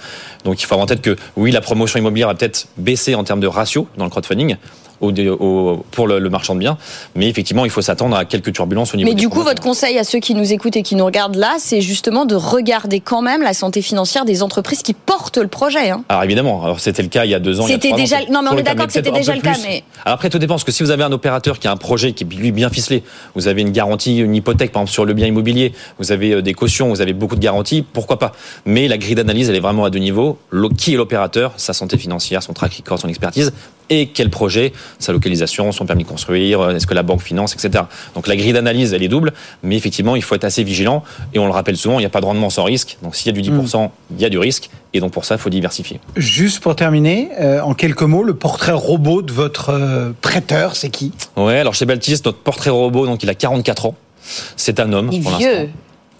[SPEAKER 9] Donc il faut avoir en tête que oui, la promotion immobilière va peut-être baisser en termes de ratio dans le crowdfunding, au, pour le, marchand de biens. Mais effectivement, il faut s'attendre à quelques turbulences au niveau.
[SPEAKER 8] Mais du coup, votre conseil à ceux qui nous écoutent et qui nous regardent là, c'est justement de regarder quand même la santé financière des entreprises qui portent le projet. Hein.
[SPEAKER 9] Alors évidemment, alors c'était le cas il y a deux ans.
[SPEAKER 8] C'était déjà. non, mais on est d'accord que c'était déjà le cas. Mais
[SPEAKER 9] alors après, tout dépend parce que si vous avez un opérateur qui a un projet qui est lui bien ficelé, vous avez une garantie, une hypothèque par exemple sur le bien immobilier, vous avez euh, des cautions, vous avez beaucoup de garanties, pourquoi pas? Mais la grille d'analyse, elle est vraiment à deux niveaux. Qui est l'opérateur, sa santé financière, son track record, son expertise, et quel projet, sa localisation, son permis de construire, euh, est-ce que la banque finance, etc. Donc la grille d'analyse, elle est double, mais effectivement, il faut être assez vigilant. Et on le rappelle souvent, il n'y a pas de rendement sans risque. Donc s'il y a du 10%, hmm. il y a du risque. Et donc pour ça, il faut diversifier.
[SPEAKER 2] Juste pour terminer, euh, en quelques mots, le portrait robot de votre euh, prêteur, c'est qui?
[SPEAKER 9] Ouais, alors chez Baltis, notre portrait robot, donc il a 44 ans. C'est un homme. pour
[SPEAKER 8] vieux.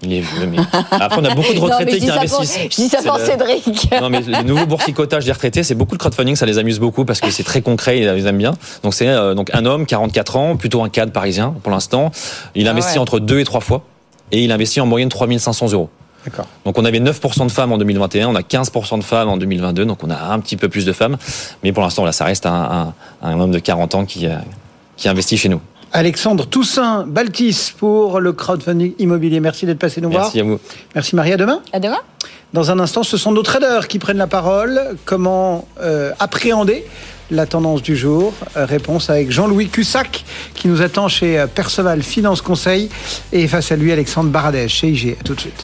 [SPEAKER 9] Il est vieux, mais après on a beaucoup de retraités qui investissent.
[SPEAKER 8] je dis ça pour Cédric.
[SPEAKER 9] Non, mais le nouveau boursicotage des retraités, c'est beaucoup de crowdfunding, ça les amuse beaucoup parce que c'est très concret, ils aiment bien. Donc c'est euh, donc un homme, 44 ans, plutôt un cadre parisien pour l'instant. Il ah investit entre deux et trois fois et il investit en moyenne 3500 euros. Donc on avait 9% de femmes en 2021, on a 15% de femmes en 2022, donc on a un petit peu plus de femmes. Mais pour l'instant, là, ça reste un, un, homme de 40 ans qui, euh, qui investit chez nous.
[SPEAKER 2] Alexandre Toussaint Baltis pour le crowdfunding immobilier. Merci d'être passé nous voir.
[SPEAKER 9] Merci à vous.
[SPEAKER 2] Merci Marie, à demain.
[SPEAKER 8] À demain.
[SPEAKER 2] Dans un instant, ce sont nos traders qui prennent la parole. Comment euh, appréhender la tendance du jour? Réponse avec Jean-Louis Cussac qui nous attend chez Perceval Finance Conseil et face à lui Alexandre Baradès chez IG. A tout de suite.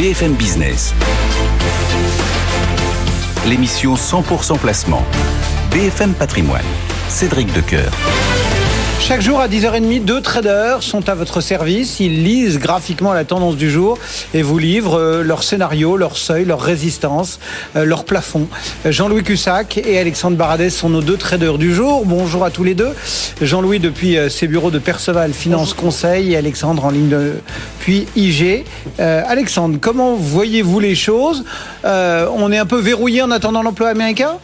[SPEAKER 1] BFM Business. L'émission 100% placement. BFM Patrimoine. Cédric Decoeur.
[SPEAKER 2] Chaque jour à 10h30, deux traders sont à votre service. Ils lisent graphiquement la tendance du jour et vous livrent euh, leur scénario, leur seuil, leur résistance, euh, leur plafond. Jean-Louis Cussac et Alexandre Baradès sont nos deux traders du jour. Bonjour à tous les deux. Jean-Louis depuis euh, ses bureaux de Perceval Finance Conseil et Alexandre en ligne de puis IG. Alexandre, comment voyez-vous les choses? On est un peu verrouillé en attendant l'emploi américain?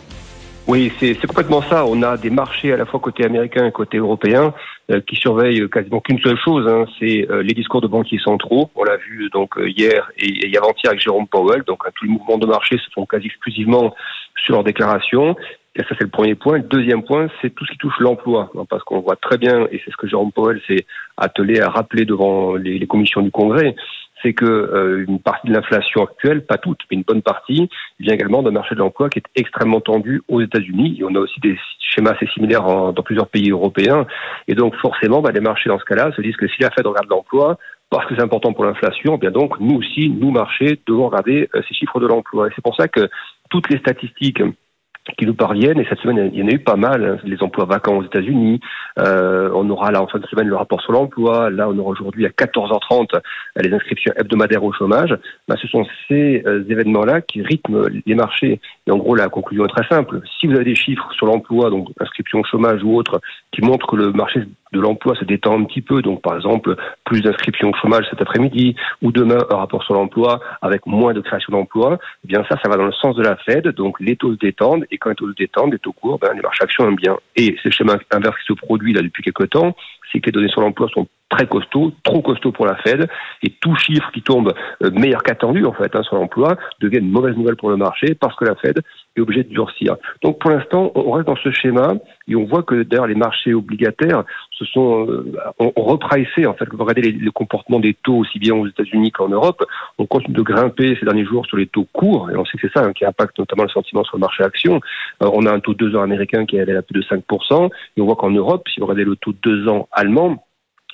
[SPEAKER 10] Oui, c'est complètement ça. On a des marchés à la fois côté américain et côté européen euh, qui surveillent quasiment qu'une seule chose, hein, c'est euh, les discours de banquiers centraux. On l'a vu donc euh, hier et, et avant-hier avec Jérôme Powell. Donc tous les mouvements de marché se font quasi exclusivement sur leurs déclarations. Et ça, c'est le premier point. Le deuxième point, c'est tout ce qui touche l'emploi. Hein, parce qu'on voit très bien, et c'est ce que Jérôme Powell s'est attelé à rappeler devant les, les commissions du Congrès, c'est que euh, une partie de l'inflation actuelle, pas toute, mais une bonne partie, vient également d'un marché de l'emploi qui est extrêmement tendu aux États-Unis. Et on a aussi des schémas assez similaires dans plusieurs pays européens. Et donc forcément, bah, les marchés dans ce cas-là se disent que si la Fed regarde l'emploi, parce que c'est important pour l'inflation, eh bien donc nous aussi, nous marchés, devons regarder euh, ces chiffres de l'emploi. Et c'est pour ça que toutes les statistiques qui nous parviennent. Et cette semaine, il y en a eu pas mal. Hein. Les emplois vacants aux États-Unis. Euh, on aura là en fin de semaine le rapport sur l'emploi. Là, on aura aujourd'hui à 14h30 les inscriptions hebdomadaires au chômage. Ben, ce sont ces euh, événements-là qui rythment les marchés. Et en gros, la conclusion est très simple. Si vous avez des chiffres sur l'emploi, donc inscription au chômage ou autre, qui montrent que le marché de l'emploi se détend un petit peu, donc par exemple plus d'inscriptions au chômage cet après-midi, ou demain un rapport sur l'emploi avec moins de création d'emplois, eh bien ça, ça va dans le sens de la Fed, donc les taux se détendent, et quand les taux se détendent, les taux courts, ben, les marchés actions aiment bien. Et c'est le schéma inverse qui se produit là depuis quelques temps, c'est que les données sur l'emploi sont très costauds, trop costauds pour la Fed, et tout chiffre qui tombe euh, meilleur qu'attendu en fait hein, sur l'emploi devient une mauvaise nouvelle pour le marché parce que la Fed est obligée de durcir. Donc pour l'instant, on reste dans ce schéma et on voit que d'ailleurs les marchés obligataires se sont euh, ont, repricé en fait. Vous regardez les, comportements des taux aussi bien aux États-Unis qu'en Europe, on continue de grimper ces derniers jours sur les taux courts et on sait que c'est ça hein, qui impacte notamment le sentiment sur le marché action. Euh, on a un taux de 2 ans américain qui est à plus de 5% et on voit qu'en Europe, si vous regardez le taux de 2 ans allemand,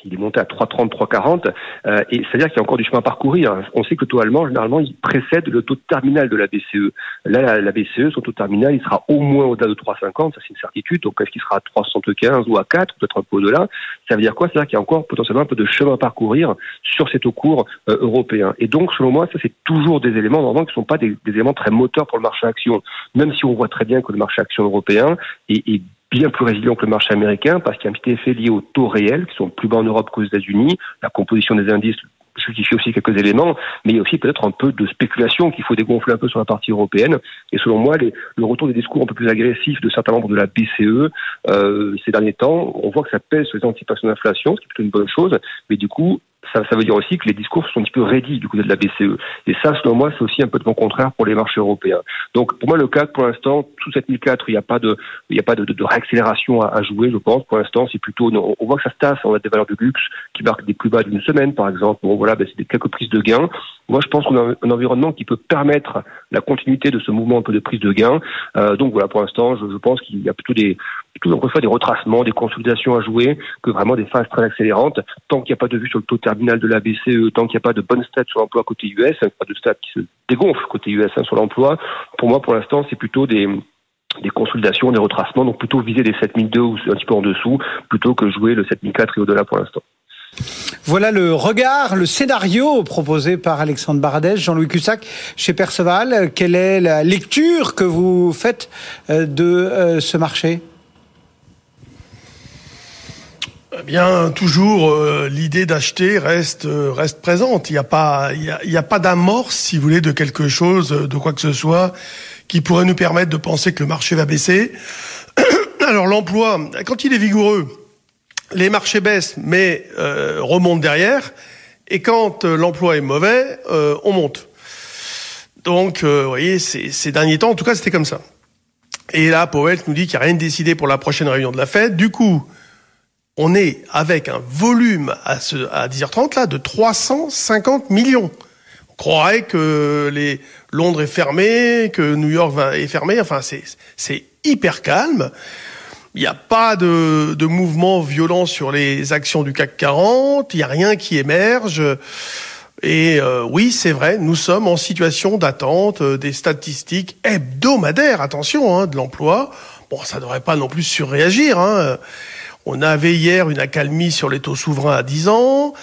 [SPEAKER 10] il est monté à 3,30, 3,40, euh, et c'est-à-dire qu'il y a encore du chemin à parcourir. On sait que le taux allemand, généralement, il précède le taux terminal de la BCE. Là, la, BCE, son taux terminal, il sera au moins au-delà de 3,50, ça c'est une certitude. Donc, est-ce qu'il sera à 3,75 ou à 4, peut-être un peu au-delà Ça veut dire quoi? C'est-à-dire qu'il y a encore potentiellement un peu de chemin à parcourir sur ces taux courts euh, européens. Et donc, selon moi, ça c'est toujours des éléments vraiment qui ne sont pas des, des, éléments très moteurs pour le marché action. Même si on voit très bien que le marché action européen est, est bien plus résilient que le marché américain parce qu'il y a un petit effet lié aux taux réels qui sont plus bas en Europe qu'aux États-Unis. La composition des indices justifie aussi quelques éléments, mais il y a aussi peut-être un peu de spéculation qu'il faut dégonfler un peu sur la partie européenne. Et selon moi, le retour des discours un peu plus agressifs de certains membres de la BCE euh, ces derniers temps, on voit que ça pèse sur les anticipations d'inflation, ce qui est plutôt une bonne chose, mais du coup, ça, ça, veut dire aussi que les discours sont un petit peu raidis du côté de la BCE. Et ça, selon moi, c'est aussi un peu de bon contraire pour les marchés européens. Donc, pour moi, le cadre, pour l'instant, sous 7004, il n'y a pas de, il n'y a pas de, de, réaccélération à, à, jouer, je pense. Pour l'instant, c'est plutôt, on, voit que ça se tasse. On a des valeurs de luxe qui marquent des plus bas d'une semaine, par exemple. Bon, voilà, ben, c'est quelques prises de gains. Moi, je pense qu'on a un, environnement qui peut permettre la continuité de ce mouvement un peu de prise de gains. Euh, donc, voilà, pour l'instant, je, je pense qu'il y a plutôt des, encore une fois, des retracements, des consolidations à jouer, que vraiment des phases très accélérantes. Tant qu'il n'y a pas de vue sur le taux terminal de la BCE, tant qu'il n'y a pas de bonnes stats sur l'emploi côté US, pas de stats qui se dégonflent côté US hein, sur l'emploi, pour moi, pour l'instant, c'est plutôt des des consolidations, des retracements, donc plutôt viser les 7002 ou un petit peu en dessous, plutôt que jouer le 7004 et au-delà pour l'instant.
[SPEAKER 2] Voilà le regard, le scénario proposé par Alexandre Baradès, Jean-Louis Cussac chez Perceval. Quelle est la lecture que vous faites euh, de euh, ce marché?
[SPEAKER 11] Eh bien, toujours euh, l'idée d'acheter reste euh, reste présente. Il n'y a pas il y a, pas d'amorce, si vous voulez, de quelque chose, de quoi que ce soit, qui pourrait nous permettre de penser que le marché va baisser. Alors l'emploi, quand il est vigoureux, les marchés baissent, mais euh, remontent derrière. Et quand l'emploi est mauvais, on monte. Donc, vous voyez, ces derniers temps, en tout cas, c'était comme ça. Et là, Powell nous dit qu'il n'y a rien de décidé pour la prochaine réunion de la Fed. Du coup, on est avec un volume à, ce, à 10h30 là de 350 millions. On croirait que Londres est fermé, que New York est fermé. Enfin, c'est hyper calme. Il n'y a pas de, de mouvement violent sur les actions du CAC 40. Il n'y a rien qui émerge. Et euh, oui, c'est vrai, nous sommes en situation d'attente euh, des statistiques hebdomadaires, attention, hein, de l'emploi. Bon, ça ne devrait pas non plus surréagir. Hein. On avait hier une accalmie sur les taux souverains à 10 ans.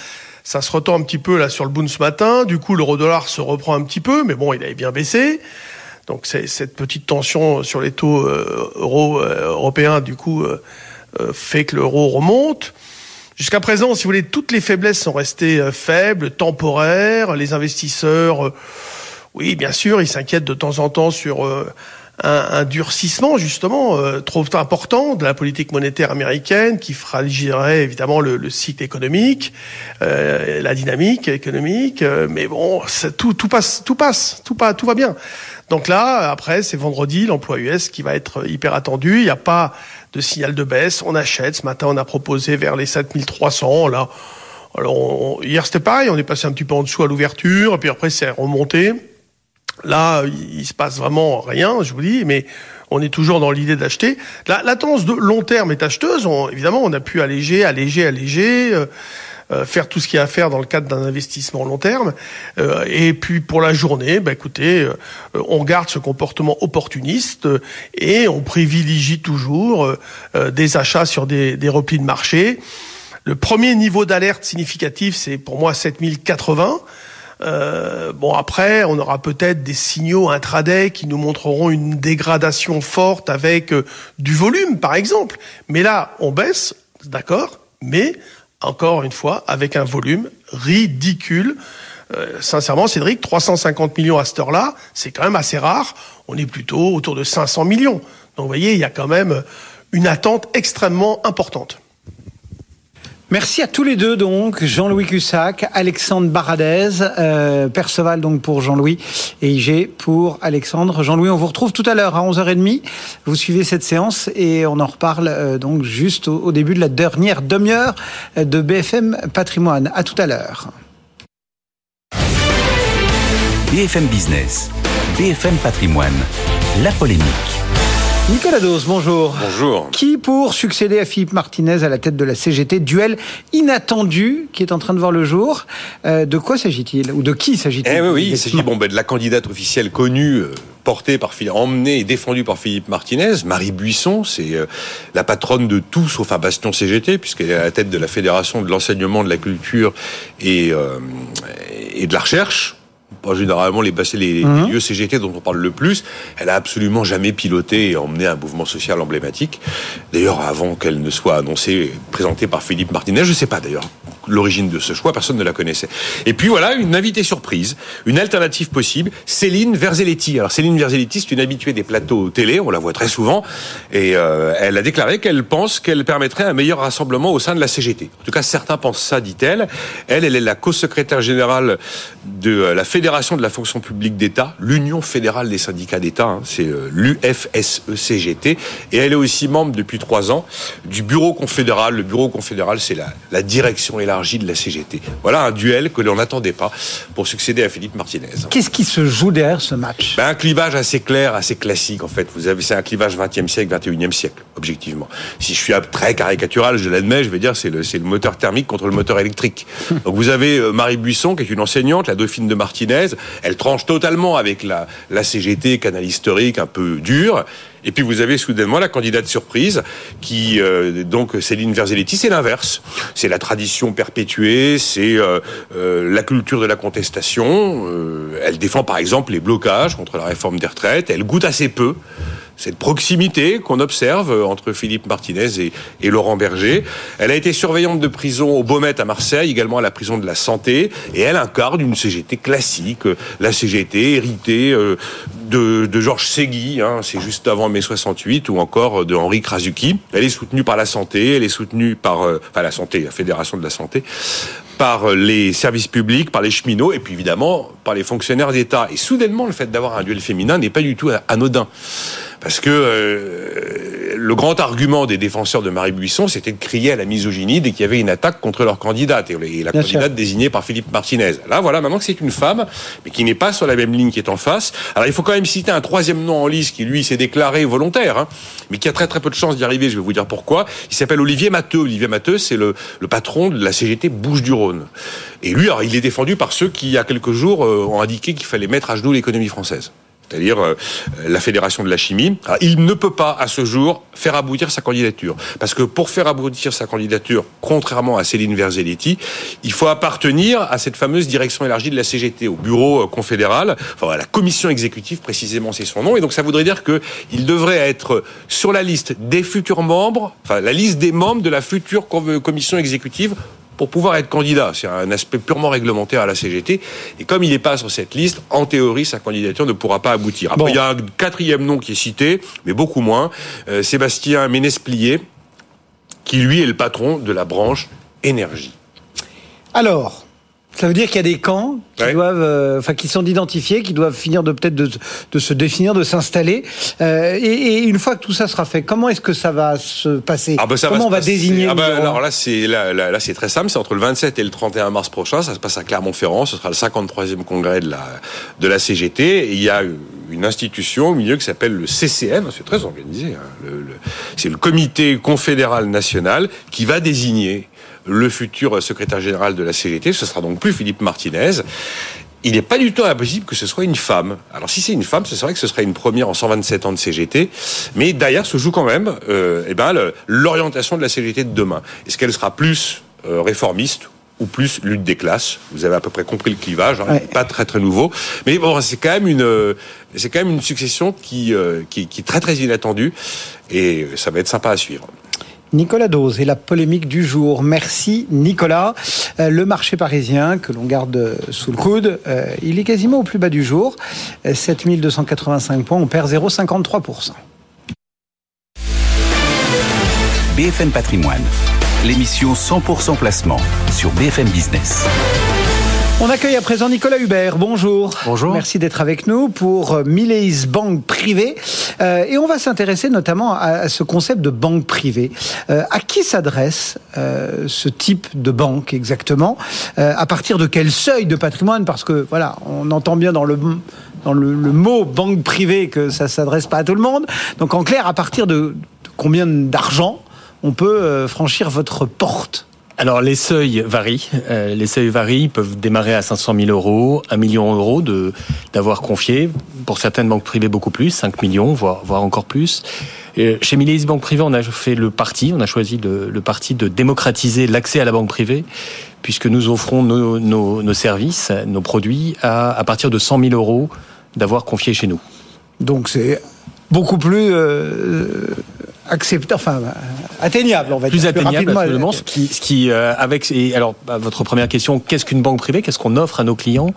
[SPEAKER 11] Ça se retend un petit peu là sur le boom ce matin. Du coup, l'euro dollar se reprend un petit peu, mais bon, il avait bien baissé. Donc cette petite tension sur les taux euh, euro, européens, du coup, fait que l'euro remonte. Jusqu'à présent, si vous voulez, toutes les faiblesses sont restées euh, faibles, temporaires. Les investisseurs, euh, oui, bien sûr, ils s'inquiètent de temps en temps sur euh, un, durcissement justement trop important de la politique monétaire américaine qui fragiliserait évidemment le, cycle économique, la dynamique économique. mais bon, tout, tout passe, tout passe, tout, pas, tout va bien. Donc là, après, c'est vendredi, l'emploi US qui va être hyper attendu. Il n'y a pas de signal de baisse. On achète. Ce matin, on a proposé vers les 7300. Là, alors hier c'était pareil. On est passé un petit peu en dessous à l'ouverture, et puis après c'est remonté. Là, il, se passe vraiment rien, je vous dis, mais on est toujours dans l'idée d'acheter. La, la, tendance de long terme est acheteuse. évidemment, on a pu alléger, alléger, alléger. Euh, euh, faire tout ce qu'il y a à faire dans le cadre d'un investissement long terme. Euh, et puis pour la journée, bah, écoutez, euh, on garde ce comportement opportuniste et on privilégie toujours des achats sur des, des replis de marché. Le premier niveau d'alerte significatif, c'est pour moi 7080. Euh, bon après, on aura peut-être des signaux intraday qui nous montreront une dégradation forte avec du volume, par exemple. Mais là, on baisse, d'accord, mais encore une fois, avec un volume ridicule. Euh, sincèrement, Cédric, 350 millions à cette heure-là, c'est quand même assez rare. On est plutôt autour de 500 millions. Donc, vous voyez, il y a quand même une attente extrêmement importante.
[SPEAKER 2] Merci à tous les deux donc, Jean-Louis Cussac, Alexandre Baradez, euh, Perceval donc pour Jean-Louis et IG pour Alexandre. Jean-Louis, on vous retrouve tout à l'heure à 11h30. Vous suivez cette séance et on en reparle euh, donc juste au, début de la dernière demi-heure de BFM Patrimoine. À tout à l'heure.
[SPEAKER 1] BFM Business, BFM Patrimoine, la polémique.
[SPEAKER 2] Nicolas Dos, bonjour.
[SPEAKER 12] Bonjour.
[SPEAKER 2] Qui pour succéder à Philippe Martinez à la tête de la CGT Duel inattendu qui est en train de voir le jour. Euh, de quoi s'agit-il Ou de qui s'agit-il
[SPEAKER 12] eh oui, oui, il s'agit bon, ben, de la candidate officielle connue. Euh, portée par emmenée et défendue par Philippe Martinez, Marie Buisson, c'est euh, la patronne de tout sauf un bastion CGT, puisqu'elle est à la tête de la Fédération de l'enseignement, de la culture et, et de la recherche pas généralement les, les, mhm. lieux CGT dont on parle le plus. Elle a absolument jamais piloté et emmené un mouvement social emblématique. D'ailleurs, avant qu'elle ne soit annoncée, présentée par Philippe Martinez, je ne sais pas d'ailleurs l'origine de ce choix, personne ne la connaissait. Et puis voilà, une invitée surprise, une alternative possible, Céline Verzelletti. Alors Céline Verzelletti, c'est une habituée des plateaux télé, on la voit très souvent, et euh, elle a déclaré qu'elle pense qu'elle permettrait un meilleur rassemblement au sein de la CGT. En tout cas, certains pensent ça, dit-elle. Elle, elle est la co-secrétaire générale de euh, la Fédération de la fonction publique d'État, l'Union fédérale des syndicats d'État, hein, c'est euh, l'UFSECGT, et elle est aussi membre depuis trois ans du bureau confédéral. Le bureau confédéral, c'est la, la direction élargie de la CGT. Voilà un duel que l'on n'attendait pas pour succéder à Philippe Martinez.
[SPEAKER 2] Qu'est-ce qui se joue derrière ce match?
[SPEAKER 12] Ben, Un clivage assez clair, assez classique en fait. Vous avez, c'est un clivage 20e siècle, 21e siècle, objectivement. Si je suis très caricatural, je l'admets, je vais dire c'est le, c'est le moteur thermique contre le moteur électrique. Donc vous avez euh, Marie Buisson qui est une enseignante, la dauphine de Martinez. Elle tranche totalement avec la, CGT, canal historique un peu dur. Et puis vous avez soudainement la candidate surprise qui euh, donc Céline Verzelletti, c'est l'inverse. C'est la tradition perpétuée, c'est euh, euh, la culture de la contestation. elle défend par exemple les blocages contre la réforme des retraites. Elle goûte assez peu cette proximité qu'on observe entre Philippe Martinez et, Laurent Berger. Elle a été surveillante de prison au Baumet à Marseille, également à la prison de la Santé, et elle incarne une CGT classique, la CGT héritée euh, de, de Georges Segui, hein, c'est juste avant mai 68, ou encore de Henri Krasuki. Elle est soutenue par la Santé, elle est soutenue par euh, enfin la Santé, la Fédération de la Santé, par les services publics, par les cheminots, et puis évidemment par les fonctionnaires d'État. Et soudainement, le fait d'avoir un duel féminin n'est pas du tout anodin parce que euh, le grand argument des défenseurs de Marie Buisson, c'était de crier à la misogynie dès qu'il y avait une attaque contre leur candidate, et la candidate désignée par Philippe Martinez. Là, voilà, maintenant que c'est une femme, mais qui n'est pas sur la même ligne qui est en face. Alors, il faut quand même citer un troisième nom en liste qui, lui, s'est déclaré volontaire, hein, mais qui a très très peu de chances d'y arriver, je vais vous dire pourquoi. Il s'appelle Olivier Matteux. Olivier Matteux, c'est le, le patron de la CGT Bouches-du-Rhône. Et lui, alors, il est défendu par ceux qui, il y a quelques jours, euh, ont indiqué qu'il fallait mettre à genoux l'économie française c'est-à-dire euh, la Fédération de la chimie. il ne peut pas, à ce jour, faire aboutir sa candidature. Parce que pour faire aboutir sa candidature, contrairement à Céline Verzelletti, il faut appartenir à cette fameuse direction élargie de la CGT, au bureau euh, confédéral, enfin à la commission exécutive, précisément c'est son nom. Et donc ça voudrait dire qu'il devrait être sur la liste des futurs membres, enfin la liste des membres de la future commission exécutive pour pouvoir être candidat. C'est un aspect purement réglementaire à la CGT. Et comme il n'est pas sur cette liste, en théorie, sa candidature ne pourra pas aboutir. Après, il y a un quatrième nom qui est cité, mais beaucoup moins. Euh, Sébastien Ménesplier, qui lui est le patron de la branche énergie.
[SPEAKER 2] Alors, ça veut dire qu'il y a des camps qui doivent, euh, enfin, qui sont identifiés, qui doivent finir de peut-être de, de, se définir, de s'installer. Euh, et, et, une fois que tout ça sera fait, comment est-ce que ça va se passer
[SPEAKER 12] ah bah ça
[SPEAKER 2] Comment
[SPEAKER 12] va
[SPEAKER 2] on va désigner
[SPEAKER 12] ah bah Alors là, c'est là, là, là c'est très simple. C'est entre le 27 et le 31 mars prochain. Ça se passe à Clermont-Ferrand. Ce sera le 53e congrès de la de la CGT. Et il y a une institution au milieu qui s'appelle le CCM. C'est très organisé. Hein. C'est le Comité confédéral national qui va désigner le futur secrétaire général de la CGT. Ce sera donc plus Philippe Martinez. Il n'est pas du tout impossible que ce soit une femme. Alors si c'est une femme, c'est vrai que ce serait une première en 127 ans de CGT, mais derrière se joue quand même euh, eh ben, l'orientation de la CGT de demain. Est-ce qu'elle sera plus euh, réformiste ou plus lutte des classes? Vous avez à peu près compris le clivage, hein, pas très très nouveau. Mais bon, c'est quand même une, c'est quand même une succession qui, euh, qui, qui est très très inattendue et ça va être sympa à suivre.
[SPEAKER 2] Nicolas Dose et la polémique du jour. Merci Nicolas. Euh, le marché parisien que l'on garde sous le coude, euh, il est quasiment au plus bas du jour. 7285 points, on perd 0,53%.
[SPEAKER 1] BFM Patrimoine, l'émission 100% placement sur BFM Business.
[SPEAKER 2] On accueille à présent Nicolas Hubert. Bonjour.
[SPEAKER 13] Bonjour.
[SPEAKER 2] Merci d'être avec nous pour Mileis Banque Privée. Euh, et on va s'intéresser notamment à, à, ce concept de banque privée. Euh, à qui s'adresse euh, ce type de banque exactement euh, À partir de quel seuil de patrimoine? Parce que voilà, on entend bien dans le dans le, le mot banque privée que ça s'adresse pas à tout le monde. Donc en clair, à partir de, de combien d'argent on peut euh, franchir votre porte?
[SPEAKER 13] Alors les seuils varient. Euh, les seuils varient, ils peuvent démarrer à 500 000 euros, 1 million d'euros de d'avoir confié. Pour certaines banques privées beaucoup plus, 5 millions, voire voire encore plus. Et chez Mileis Banque Privée, on a fait le parti, on a choisi le, le parti de démocratiser l'accès à la banque privée, puisque nous offrons nos, nos, nos services, nos produits à, à partir de 100 000 euros d'avoir confié chez nous.
[SPEAKER 2] Donc c'est beaucoup plus euh, acceptable, enfin atteignable, on va
[SPEAKER 13] plus
[SPEAKER 2] dire.
[SPEAKER 13] atteignable, absolument. Ce qui, ce qui euh, avec et alors bah, votre première question, qu'est-ce qu'une banque privée? Qu'est-ce qu'on offre à nos clients?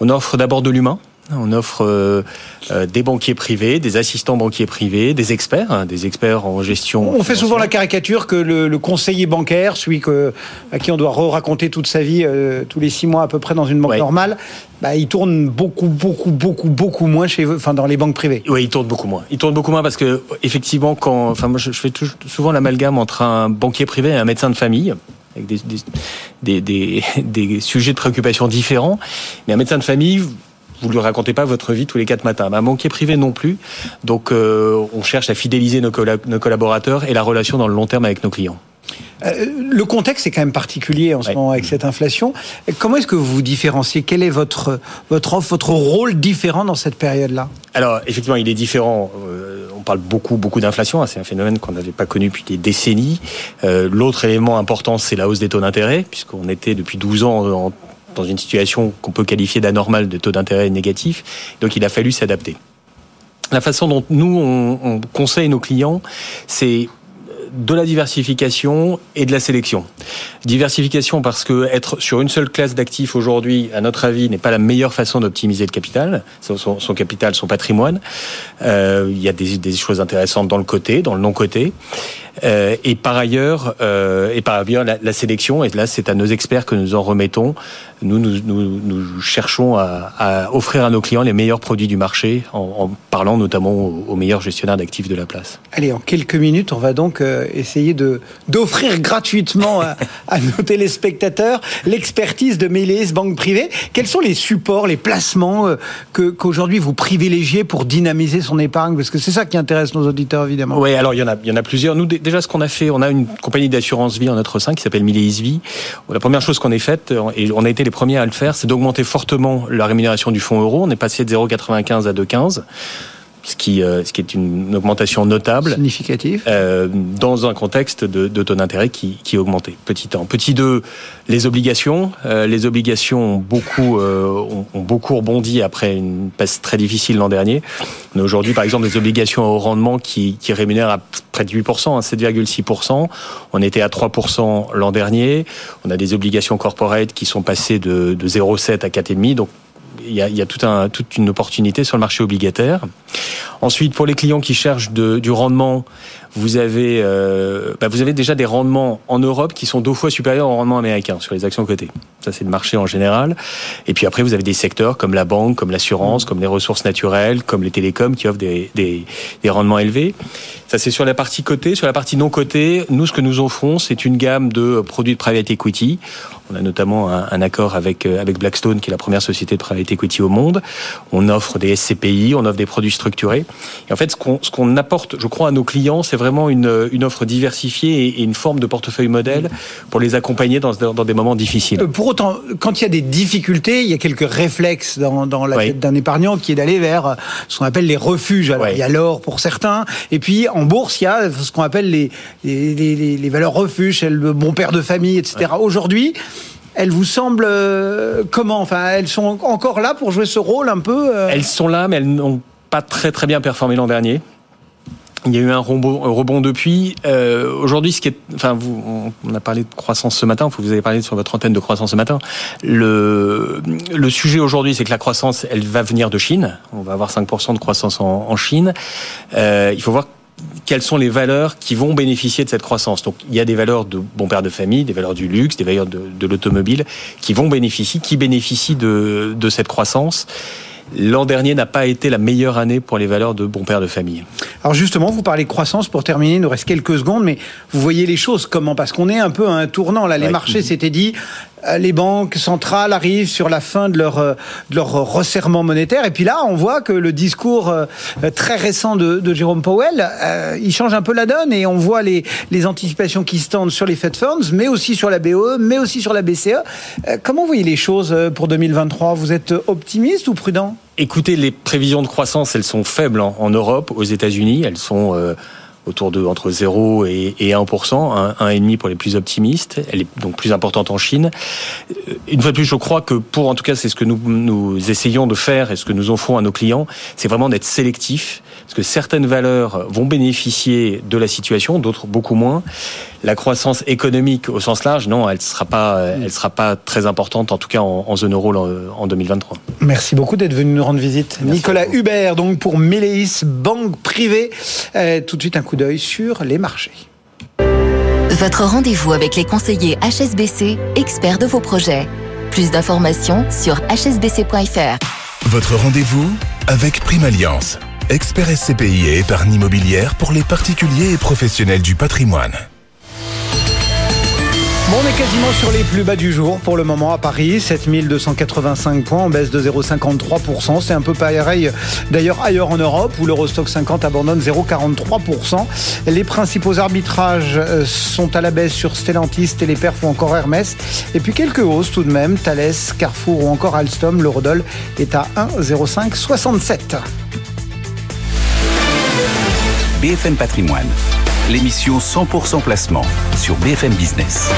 [SPEAKER 13] On offre d'abord de l'humain. On offre euh, euh, des banquiers privés, des assistants banquiers privés, des experts, hein, des experts en gestion.
[SPEAKER 2] On fait souvent la caricature que le, le conseiller bancaire, celui que, à qui on doit raconter toute sa vie euh, tous les six mois à peu près dans une banque
[SPEAKER 13] Ouais.
[SPEAKER 2] normale, bah, il tourne beaucoup, beaucoup, beaucoup, beaucoup moins chez enfin dans les banques privées.
[SPEAKER 13] Oui, il tourne beaucoup moins. Il tourne beaucoup moins parce que effectivement, quand, enfin, moi, je, fais souvent l'amalgame entre un banquier privé et un médecin de famille avec des, des, des, des, des sujets de préoccupation différents. Mais un médecin de famille, vous lui racontez pas votre vie tous les quatre matins. Un banquier privé non plus. Donc, euh, on cherche à fidéliser nos, colla nos collaborateurs et la relation dans le long terme avec nos clients.
[SPEAKER 2] Euh, le contexte est quand même particulier en ce
[SPEAKER 13] Ouais.
[SPEAKER 2] moment avec cette inflation. Comment est-ce que vous vous différenciez? Quel est votre, votre offre, votre rôle différent dans cette période-là?
[SPEAKER 13] Alors, effectivement, il est différent. Euh, on parle beaucoup, beaucoup d'inflation. hein. C'est un phénomène qu'on n'avait pas connu depuis des décennies. Euh, L'autre élément important, c'est la hausse des taux d'intérêt, puisqu'on était depuis 12 ans en- dans une situation qu'on peut qualifier d'anormale de taux d'intérêt négatifs. Donc, il a fallu s'adapter. La façon dont nous, on, on conseille nos clients, c'est de la diversification et de la sélection. Diversification parce que être sur une seule classe d'actifs aujourd'hui, à notre avis, n'est pas la meilleure façon d'optimiser le capital, son, son- son capital, son patrimoine. Euh, il y a des, des choses intéressantes dans le côté, dans le non-côté. Et par ailleurs, et par ailleurs, la, la sélection, et là, c'est à nos experts que nous en remettons. Nous, nous, nous, nous cherchons à, à, offrir à nos clients les meilleurs produits du marché, en, en parlant notamment aux, aux meilleurs gestionnaires d'actifs de la place.
[SPEAKER 2] Allez, en quelques minutes, on va donc essayer de d'offrir gratuitement à, à, nos téléspectateurs l'expertise de Mélis Banque Privée. Quels sont les supports, les placements que qu'aujourd'hui vous privilégiez pour dynamiser son épargne? Parce que c'est ça qui intéresse nos auditeurs, évidemment.
[SPEAKER 13] Oui, alors il y en a, il y en a plusieurs. Nous, déjà, ce qu'on a fait, on a une compagnie d'assurance vie en notre sein qui s'appelle Mélis Vie. La première chose qu'on ait faite, et on a été les premiers à le faire, c'est d'augmenter fortement la rémunération du fonds euro. On est passé de 0,95 à 2,15 ce qui, euh, ce qui est une augmentation notable.
[SPEAKER 2] Significative.
[SPEAKER 13] Euh, dans un contexte de, de taux d'intérêt qui, qui augmenté. Petit 1. Petit 2, les obligations. Euh, les obligations ont beaucoup, ont, ont, beaucoup rebondi après une passe très difficile l'an dernier. On a aujourd'hui, par exemple, des obligations au rendement qui, qui rémunèrent à près de 8%, hein, 7,6%. On était à 3% l'an dernier. On a des obligations corporate qui sont passées de, de 0,7 à 4,5. Donc, il y a, il y a tout un, toute une opportunité sur le marché obligataire. Ensuite, pour les clients qui cherchent de, du rendement, vous avez, euh, bah vous avez déjà des rendements en Europe qui sont deux fois supérieurs au rendement américain sur les actions cotées. Ça, c'est le marché en général. Et puis après, vous avez des secteurs comme la banque, comme l'assurance, comme les ressources naturelles, comme les télécoms qui offrent des, rendements élevés. Ça, c'est sur la partie cotée. Sur la partie non cotée, nous, ce que nous offrons, c'est une gamme de produits de private equity. On a notamment un, accord avec, avec Blackstone, qui est la première société de private equity au monde. On offre des SCPI, on offre des produits structurés. Et en fait, ce qu'on apporte, je crois, à nos clients, c'est vraiment une, une offre diversifiée et, et, une forme de portefeuille modèle pour les accompagner dans, dans des moments difficiles.
[SPEAKER 2] Pour autant, quand il y a des difficultés, il y a quelques réflexes dans, dans la oui. tête d'un épargnant qui est d'aller vers ce qu'on appelle les refuges. Alors, oui. il y a l'or pour certains, et puis en bourse, il y a ce qu'on appelle les, les, les, les valeurs refuges, le bon père de famille, etc. Oui. Aujourd'hui, elles vous semblent euh, comment? Enfin, elles sont encore là pour jouer ce rôle un peu
[SPEAKER 13] euh... Elles sont là, mais elles n'ont pas très très bien performé l'an dernier. Il y a eu un rebond, un rebond depuis. Euh, Aujourd'hui, ce qui est, enfin, vous, on a parlé de croissance ce matin. Vous avez parlé sur votre antenne de croissance ce matin. Le, le sujet aujourd'hui, c'est que la croissance, elle va venir de Chine. On va avoir 5% de croissance en, en Chine. Euh, il faut voir quelles sont les valeurs qui vont bénéficier de cette croissance. Donc il y a des valeurs de bon père de famille, des valeurs du luxe, des valeurs de, de l'automobile qui vont bénéficier, qui bénéficient de, de cette croissance. L'an dernier n'a pas été la meilleure année pour les valeurs de bon père de famille.
[SPEAKER 2] Alors justement, vous parlez croissance pour terminer, il nous reste quelques secondes, mais vous voyez les choses comment? Parce qu'on est un peu à un tournant. Là, les ouais. marchés s'étaient dit, les banques centrales arrivent sur la fin de leur, de leur resserrement monétaire. Et puis là, on voit que le discours très récent de, de Jérôme Powell, euh, il change un peu la donne et on voit les, anticipations qui se tendent sur les Fed Funds, mais aussi sur la BOE, mais aussi sur la BCE. Euh, comment vous les choses pour 2023 Vous êtes optimiste ou prudent?
[SPEAKER 13] Écoutez, les prévisions de croissance, elles sont faibles en, Europe, aux États-Unis. Elles sont... Euh autour de entre 0 et, et 1%, 1,5 pour les plus optimistes. Elle est donc plus importante en Chine. Une fois de plus, je crois que pour, en tout cas, c'est ce que nous, nous essayons de faire et ce que nous offrons à nos clients, c'est vraiment d'être sélectif, parce que certaines valeurs vont bénéficier de la situation, d'autres beaucoup moins. La croissance économique au sens large, non, elle sera pas, elle sera pas très importante, en tout cas en, en zone euro en 2023.
[SPEAKER 2] Merci beaucoup d'être venu nous rendre visite. Merci Nicolas. Hubert, donc pour Méléis, banque privée. Euh, tout de suite un coup d'œil sur les marchés.
[SPEAKER 14] Votre rendez-vous avec les conseillers HSBC, experts de vos projets. Plus d'informations sur hsbc.fr.
[SPEAKER 15] Votre rendez-vous avec Prime Alliance, expert SCPI et épargne immobilière pour les particuliers et professionnels du patrimoine.
[SPEAKER 2] Bon, on est quasiment sur les plus bas du jour pour le moment à Paris, 7285 points en baisse de 0,53%. C'est un peu pareil d'ailleurs ailleurs en Europe où l'Eurostock 50 abandonne 0,43%. Les principaux arbitrages euh, sont à la baisse sur Stellantis, Téléperf ou encore Hermès. Et puis quelques hausses tout de même, Thales, Carrefour ou encore Alstom. L'Eurodoll est à 1,0567.
[SPEAKER 1] BFM Patrimoine l'émission 100% placement sur BFM Business.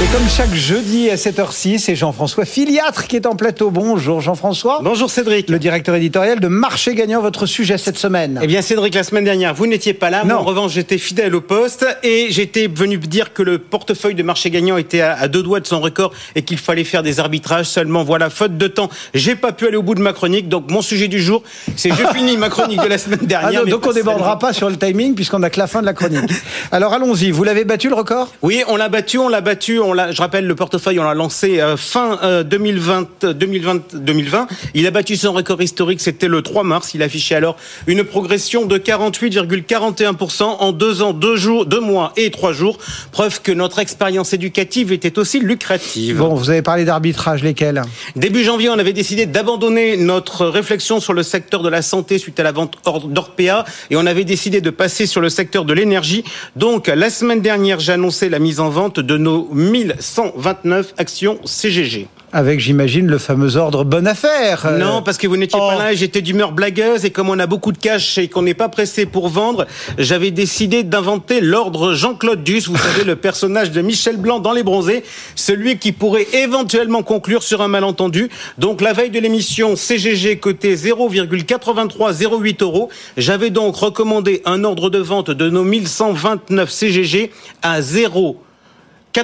[SPEAKER 2] Et comme chaque jeudi à 7h06, c'est Jean-François Filiatre qui est en plateau. Bonjour Jean-François.
[SPEAKER 16] Bonjour Cédric.
[SPEAKER 2] Le directeur éditorial de Marché Gagnant, votre sujet cette semaine.
[SPEAKER 16] Eh bien Cédric, la semaine dernière, vous n'étiez pas là.
[SPEAKER 2] Non.
[SPEAKER 16] Moi, en revanche, j'étais fidèle au poste et j'étais venu dire que le portefeuille de Marché Gagnant était à, à deux doigts de son record et qu'il fallait faire des arbitrages. Seulement, voilà, faute de temps, j'ai pas pu aller au bout de ma chronique. Donc mon sujet du jour, c'est je finis ma chronique de la semaine
[SPEAKER 2] Ah
[SPEAKER 16] dernière.
[SPEAKER 2] non, donc on débordera pas sur le timing puisqu'on a que la fin de la chronique. Alors allons-y, vous l'avez battu le record?
[SPEAKER 16] Oui, on l'a battu, on l'a battu, on l'a. Je rappelle, le portefeuille, on l'a lancé euh, fin euh, 2020, 2020, 2020. Il a battu son record historique, c'était le 3 mars. Il affichait alors une progression de 48,41% en deux ans, deux jours, deux mois et trois jours. Preuve que notre expérience éducative était aussi lucrative.
[SPEAKER 2] Bon, vous avez parlé d'arbitrage, lesquels?
[SPEAKER 16] Début janvier, on avait décidé d'abandonner notre réflexion sur le secteur de la santé suite à la vente d'Orpea et on avait décidé de passer sur le secteur de l'énergie. Donc, la semaine dernière, j'ai annoncé la mise en vente de nos 1129 actions CGG.
[SPEAKER 2] Avec, j'imagine, le fameux ordre bonne affaire. Euh,
[SPEAKER 16] Non, parce que vous n'étiez pas là et j'étais d'humeur blagueuse et comme on a beaucoup de cash et qu'on n'est pas pressé pour vendre, j'avais décidé d'inventer l'ordre Jean-Claude Duss, vous savez, le personnage de Michel Blanc dans Les Bronzés, celui qui pourrait éventuellement conclure sur un malentendu. Donc la veille de l'émission CGG côté 0,8308 euros, j'avais donc recommandé un ordre de vente de nos 1129 CGG à 0.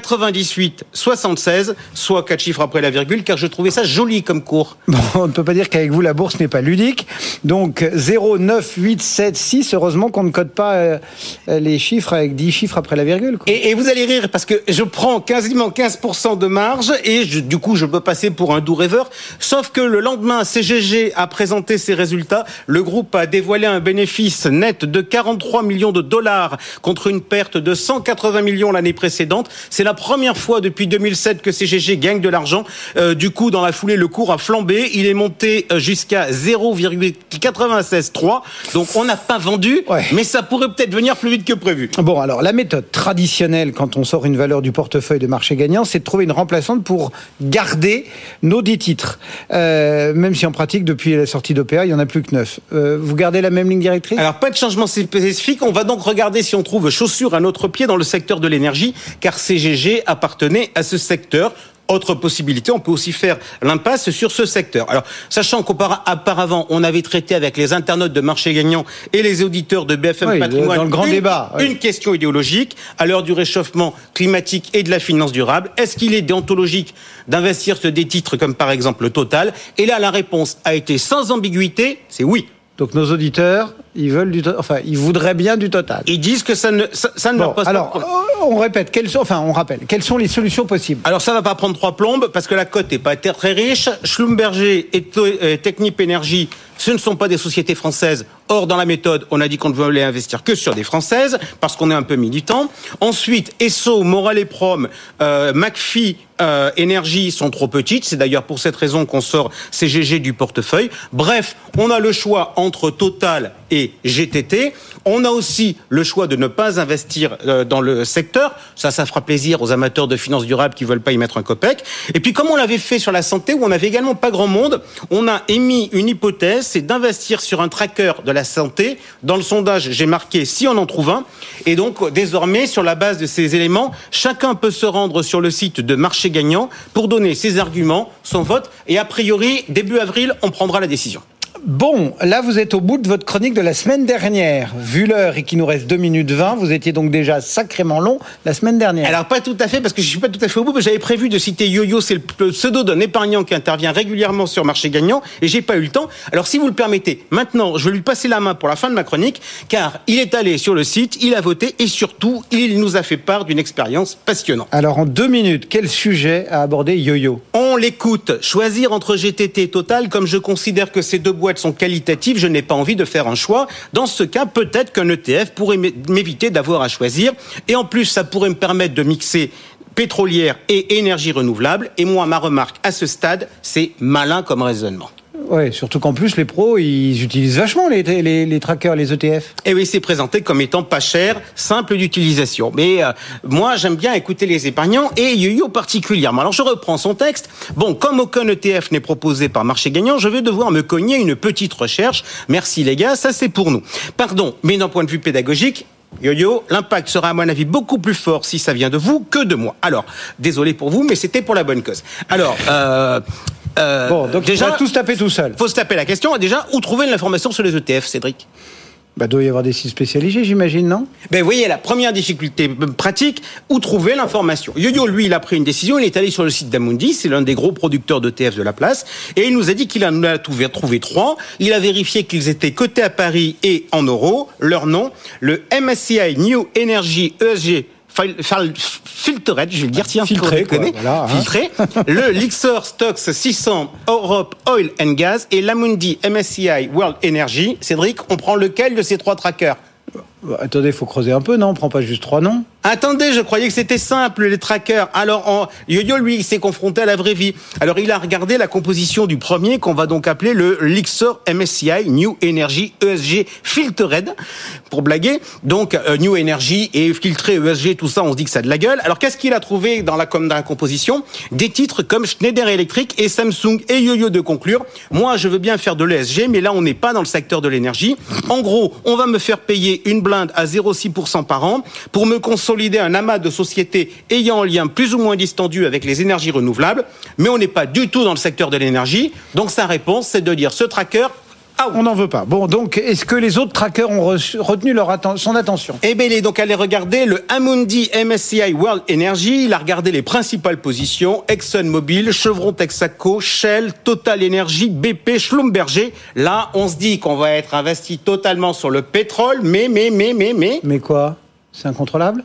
[SPEAKER 16] 98 76, soit quatre chiffres après la virgule, car je trouvais ça joli comme cours.
[SPEAKER 2] Bon, on ne peut pas dire qu'avec vous, la bourse n'est pas ludique. Donc 09876, heureusement qu'on ne code pas euh, les chiffres avec 10 chiffres après la virgule. quoi.
[SPEAKER 16] Et, et vous allez rire parce que je prends quasiment 15% de marge et je- du coup je peux passer pour un doux rêveur. Sauf que le lendemain, CGG a présenté ses résultats. Le groupe a dévoilé un bénéfice net de 43 millions de dollars contre une perte de 180 millions l'année précédente. C'est la première fois depuis 2007 que CGG gagne de l'argent. Euh, du coup, dans la foulée, le cours a flambé. Il est monté euh, jusqu'à 0,963. Donc on n'a pas vendu, mais ça pourrait peut-être venir plus vite que prévu.
[SPEAKER 2] Bon, alors la méthode traditionnelle quand on sort une valeur du portefeuille de marché gagnant, c'est de trouver une remplaçante pour garder nos 10 titres. Euh, même si en pratique, depuis la sortie d'OPA, il n'y en a plus que 9. vous gardez la même ligne directrice?
[SPEAKER 16] Alors, pas de changement spécifique. On va donc regarder si on trouve chaussures à notre pied dans le secteur de l'énergie, car CGG appartenait à ce secteur. Autre possibilité, on peut aussi faire l'impasse sur ce secteur. Alors, sachant qu'auparavant, on avait traité avec les internautes de marché gagnant et les auditeurs de BFM
[SPEAKER 2] Oui,
[SPEAKER 16] Patrimoine
[SPEAKER 2] dans le grand
[SPEAKER 16] une,
[SPEAKER 2] débat, oui.
[SPEAKER 16] une question idéologique à l'heure du réchauffement climatique et de la finance durable. Est-ce qu'il est déontologique d'investir sur des titres comme par exemple le Total? Et là, la réponse a été sans ambiguïté, c'est oui.
[SPEAKER 2] Donc nos auditeurs, ils veulent du, to- enfin, ils voudraient bien du total.
[SPEAKER 16] Ils disent que ça ne, ça, ça ne
[SPEAKER 2] Bon,
[SPEAKER 16] leur pose
[SPEAKER 2] alors,
[SPEAKER 16] pas de problème.
[SPEAKER 2] on répète, quelles sont, enfin, on rappelle, quelles sont les solutions possibles?
[SPEAKER 16] Alors ça va pas prendre trois plombes parce que la cote n'est pas très riche. Schlumberger et euh, Technip Energy, ce ne sont pas des sociétés françaises. Or, dans la méthode, on a dit qu'on ne voulait investir que sur des françaises parce qu'on est un peu militant. Ensuite, Esso, Moral et Prom, euh, McPhee, euh, Energy sont trop petites. C'est d'ailleurs pour cette raison qu'on sort CGG du portefeuille. Bref, on a le choix entre Total et GTT. On a aussi le choix de ne pas investir euh, dans le secteur. Ça, ça fera plaisir aux amateurs de finances durables qui veulent pas y mettre un copec. Et puis, comme on l'avait fait sur la santé, où on avait également pas grand monde, on a émis une hypothèse, c'est d'investir sur un tracker de la santé. Dans le sondage, j'ai marqué si on en trouve un. Et donc, désormais, sur la base de ces éléments, chacun peut se rendre sur le site de Marché Gagnant pour donner ses arguments, son vote. Et a priori, début avril, on prendra la décision.
[SPEAKER 2] Bon, là vous êtes au bout de votre chronique de la semaine dernière. Vu l'heure et qu'il nous reste 2 minutes 20, vous étiez donc déjà sacrément long la semaine dernière.
[SPEAKER 16] Alors pas tout à fait parce que je suis pas tout à fait au bout. mais J'avais prévu de citer Yo-Yo, c'est le pseudo d'un épargnant qui intervient régulièrement sur marché gagnant et j'ai pas eu le temps. Alors si vous le permettez, maintenant je vais lui passer la main pour la fin de ma chronique car il est allé sur le site, il a voté et surtout il nous a fait part d'une expérience passionnante.
[SPEAKER 2] Alors en deux minutes, quel sujet a abordé Yo-Yo?
[SPEAKER 16] On l'écoute. Choisir entre GTT et Total, comme je considère que ces deux boîtes sont qualitatives, je n'ai pas envie de faire un choix. Dans ce cas, peut-être qu'un ETF pourrait m'é- m'éviter d'avoir à choisir. Et en plus, ça pourrait me permettre de mixer pétrolière et énergie renouvelable. Et moi, ma remarque à ce stade, c'est malin comme raisonnement.
[SPEAKER 2] Ouais, surtout qu'en plus les pros, ils utilisent vachement les, les, les trackers, les ETF.
[SPEAKER 16] Et oui, c'est présenté comme étant pas cher, simple d'utilisation. Mais euh, moi, j'aime bien écouter les épargnants et Yo-Yo particulièrement. Alors, je reprends son texte. Bon, comme aucun ETF n'est proposé par marché gagnant, je vais devoir me cogner une petite recherche. Merci les gars, ça c'est pour nous. Pardon, mais d'un point de vue pédagogique, Yo-yo, l'impact sera à mon avis beaucoup plus fort si ça vient de vous que de moi. Alors, désolé pour vous, mais c'était pour la bonne cause. Alors, euh, euh,
[SPEAKER 2] Bon, donc
[SPEAKER 16] déjà,
[SPEAKER 2] va tous taper tout seul.
[SPEAKER 16] faut se taper la question. Déjà, où trouver l'information sur les ETF, Cédric?
[SPEAKER 2] Bah, doit y avoir des sites spécialisés, j'imagine, non?
[SPEAKER 16] Ben, vous voyez, la première difficulté euh, pratique, où trouver l'information? Yo-Yo, lui, il a pris une décision, il est allé sur le site d'Amundi, c'est l'un des gros producteurs d'ETF de la place, et il nous a dit qu'il en a trouvé, trouvé trois. Il a vérifié qu'ils étaient cotés à Paris et en euros. Leur nom, le MSCI New Energy ESG Fil- fil- Filtered, je vais le dire, tiens,
[SPEAKER 2] Filtré, quoi, voilà, hein.
[SPEAKER 16] Filtré. le Lixor Stocks 600 Europe Oil and Gas et l'Amundi MSCI World Energy. Cédric, on prend lequel de ces trois trackers?
[SPEAKER 2] Bah, Attendez, faut creuser un peu, non On prend pas juste trois noms
[SPEAKER 16] Attendez, je croyais que c'était simple, les trackers. Alors, en... Yo-Yo, lui, il s'est confronté à la vraie vie. Alors, il a regardé la composition du premier, qu'on va donc appeler le Lixor MSCI New Energy ESG Filtered, pour blaguer. Donc, euh, New Energy et filtré ESG, tout ça, on se dit que ça a de la gueule. Alors, qu'est-ce qu'il a trouvé dans la, dans la composition? Des titres comme Schneider Electric et Samsung et Yo-Yo de conclure. Moi, je veux bien faire de l'ESG, mais là, on n'est pas dans le secteur de l'énergie. En gros, on va me faire payer une à 0,6% par an pour me consolider un amas de sociétés ayant un lien plus ou moins distendu avec les énergies renouvelables, mais on n'est pas du tout dans le secteur de l'énergie. Donc sa réponse, c'est de dire ce tracker, ah
[SPEAKER 2] On n'en veut pas. Bon, donc, est-ce que les autres trackers ont reçu- retenu leur atten- son attention?
[SPEAKER 16] Eh bien, il est donc allé regarder le Amundi MSCI World Energy. Il a regardé les principales positions ExxonMobil, Chevron Texaco, Shell, Total Energy, BP, Schlumberger. Là, on se dit qu'on va être investi totalement sur le pétrole, mais, mais, mais, mais, mais.
[SPEAKER 2] Mais quoi? C'est incontrôlable?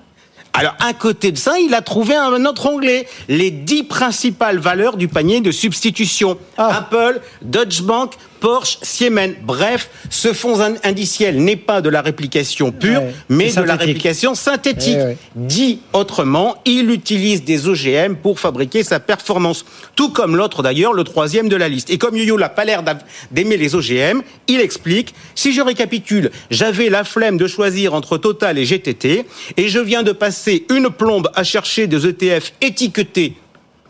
[SPEAKER 16] Alors, à côté de ça, il a trouvé un autre onglet. Les dix principales valeurs du panier de substitution. Apple, Deutsche Bank, Porsche, Siemens. Bref, ce fonds in- indiciel n'est pas de la réplication pure,
[SPEAKER 2] Ouais,
[SPEAKER 16] mais de la réplication synthétique.
[SPEAKER 2] Ouais, ouais.
[SPEAKER 16] Dit autrement, il utilise des OGM pour fabriquer sa performance. Tout comme l'autre d'ailleurs, le troisième de la liste. Et comme Yo-Yo n'a pas l'air d'aimer les OGM, il explique, si je récapitule, j'avais la flemme de choisir entre Total et GTT, et je viens de passer une plombe à chercher des ETF étiquetés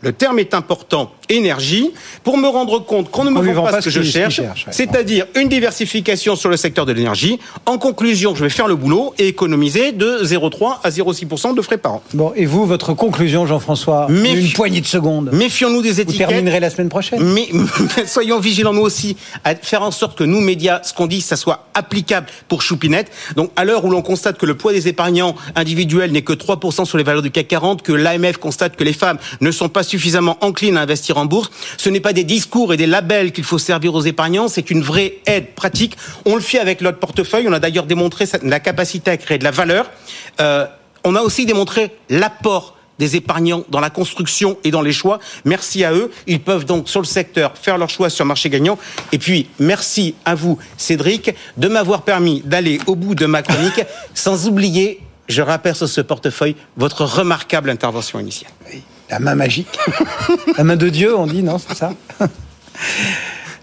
[SPEAKER 16] le terme est important, énergie, pour me rendre compte qu'on ne me vend pas,
[SPEAKER 2] pas
[SPEAKER 16] ce que je cherche,
[SPEAKER 2] cherche, ouais.
[SPEAKER 16] c'est-à-dire une diversification sur le secteur de l'énergie. En conclusion, je vais faire le boulot et économiser de 0,3 à 0,6% de frais par an.
[SPEAKER 2] Bon, et vous, votre conclusion, Jean-François
[SPEAKER 16] Méfi-
[SPEAKER 2] Une poignée de secondes.
[SPEAKER 16] Méfions-nous des
[SPEAKER 2] Vous
[SPEAKER 16] étiquettes.
[SPEAKER 2] terminerez la semaine prochaine
[SPEAKER 16] Mais soyons vigilants nous aussi à faire en sorte que nous médias, ce qu'on dit, ça soit applicable pour Choupinette. Donc à l'heure où l'on constate que le poids des épargnants individuels n'est que 3% sur les valeurs du CAC 40, que l'AMF constate que les femmes ne sont pas suffisamment enclines à investir en bourse, ce n'est pas des discours et des labels qu'il faut servir aux épargnants, c'est une vraie aide pratique. On le fait avec notre portefeuille. On a d'ailleurs démontré la capacité à créer de la valeur. Euh, on a aussi démontré l'apport des épargnants dans la construction et dans les choix. Merci à eux. Ils peuvent donc, sur le secteur, faire leur choix sur le marché gagnant. Et puis, merci à vous, Cédric, de m'avoir permis d'aller au bout de ma chronique, sans oublier, je rappelle sur ce portefeuille, votre remarquable intervention initiale.
[SPEAKER 2] La main magique. la main de Dieu, on dit, non, c'est ça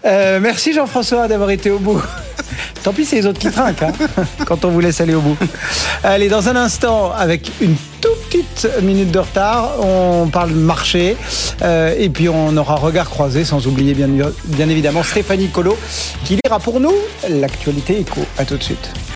[SPEAKER 2] Euh, Merci Jean-François d'avoir été au bout. Tant pis, c'est les autres qui trinquent hein, quand on vous laisse aller au bout. Allez, dans un instant, avec une toute petite minute de retard, on parle marché euh, et puis on aura regard croisé, sans oublier bien, bien évidemment Stéphanie Colo qui lira pour nous l'actualité éco. À tout de suite.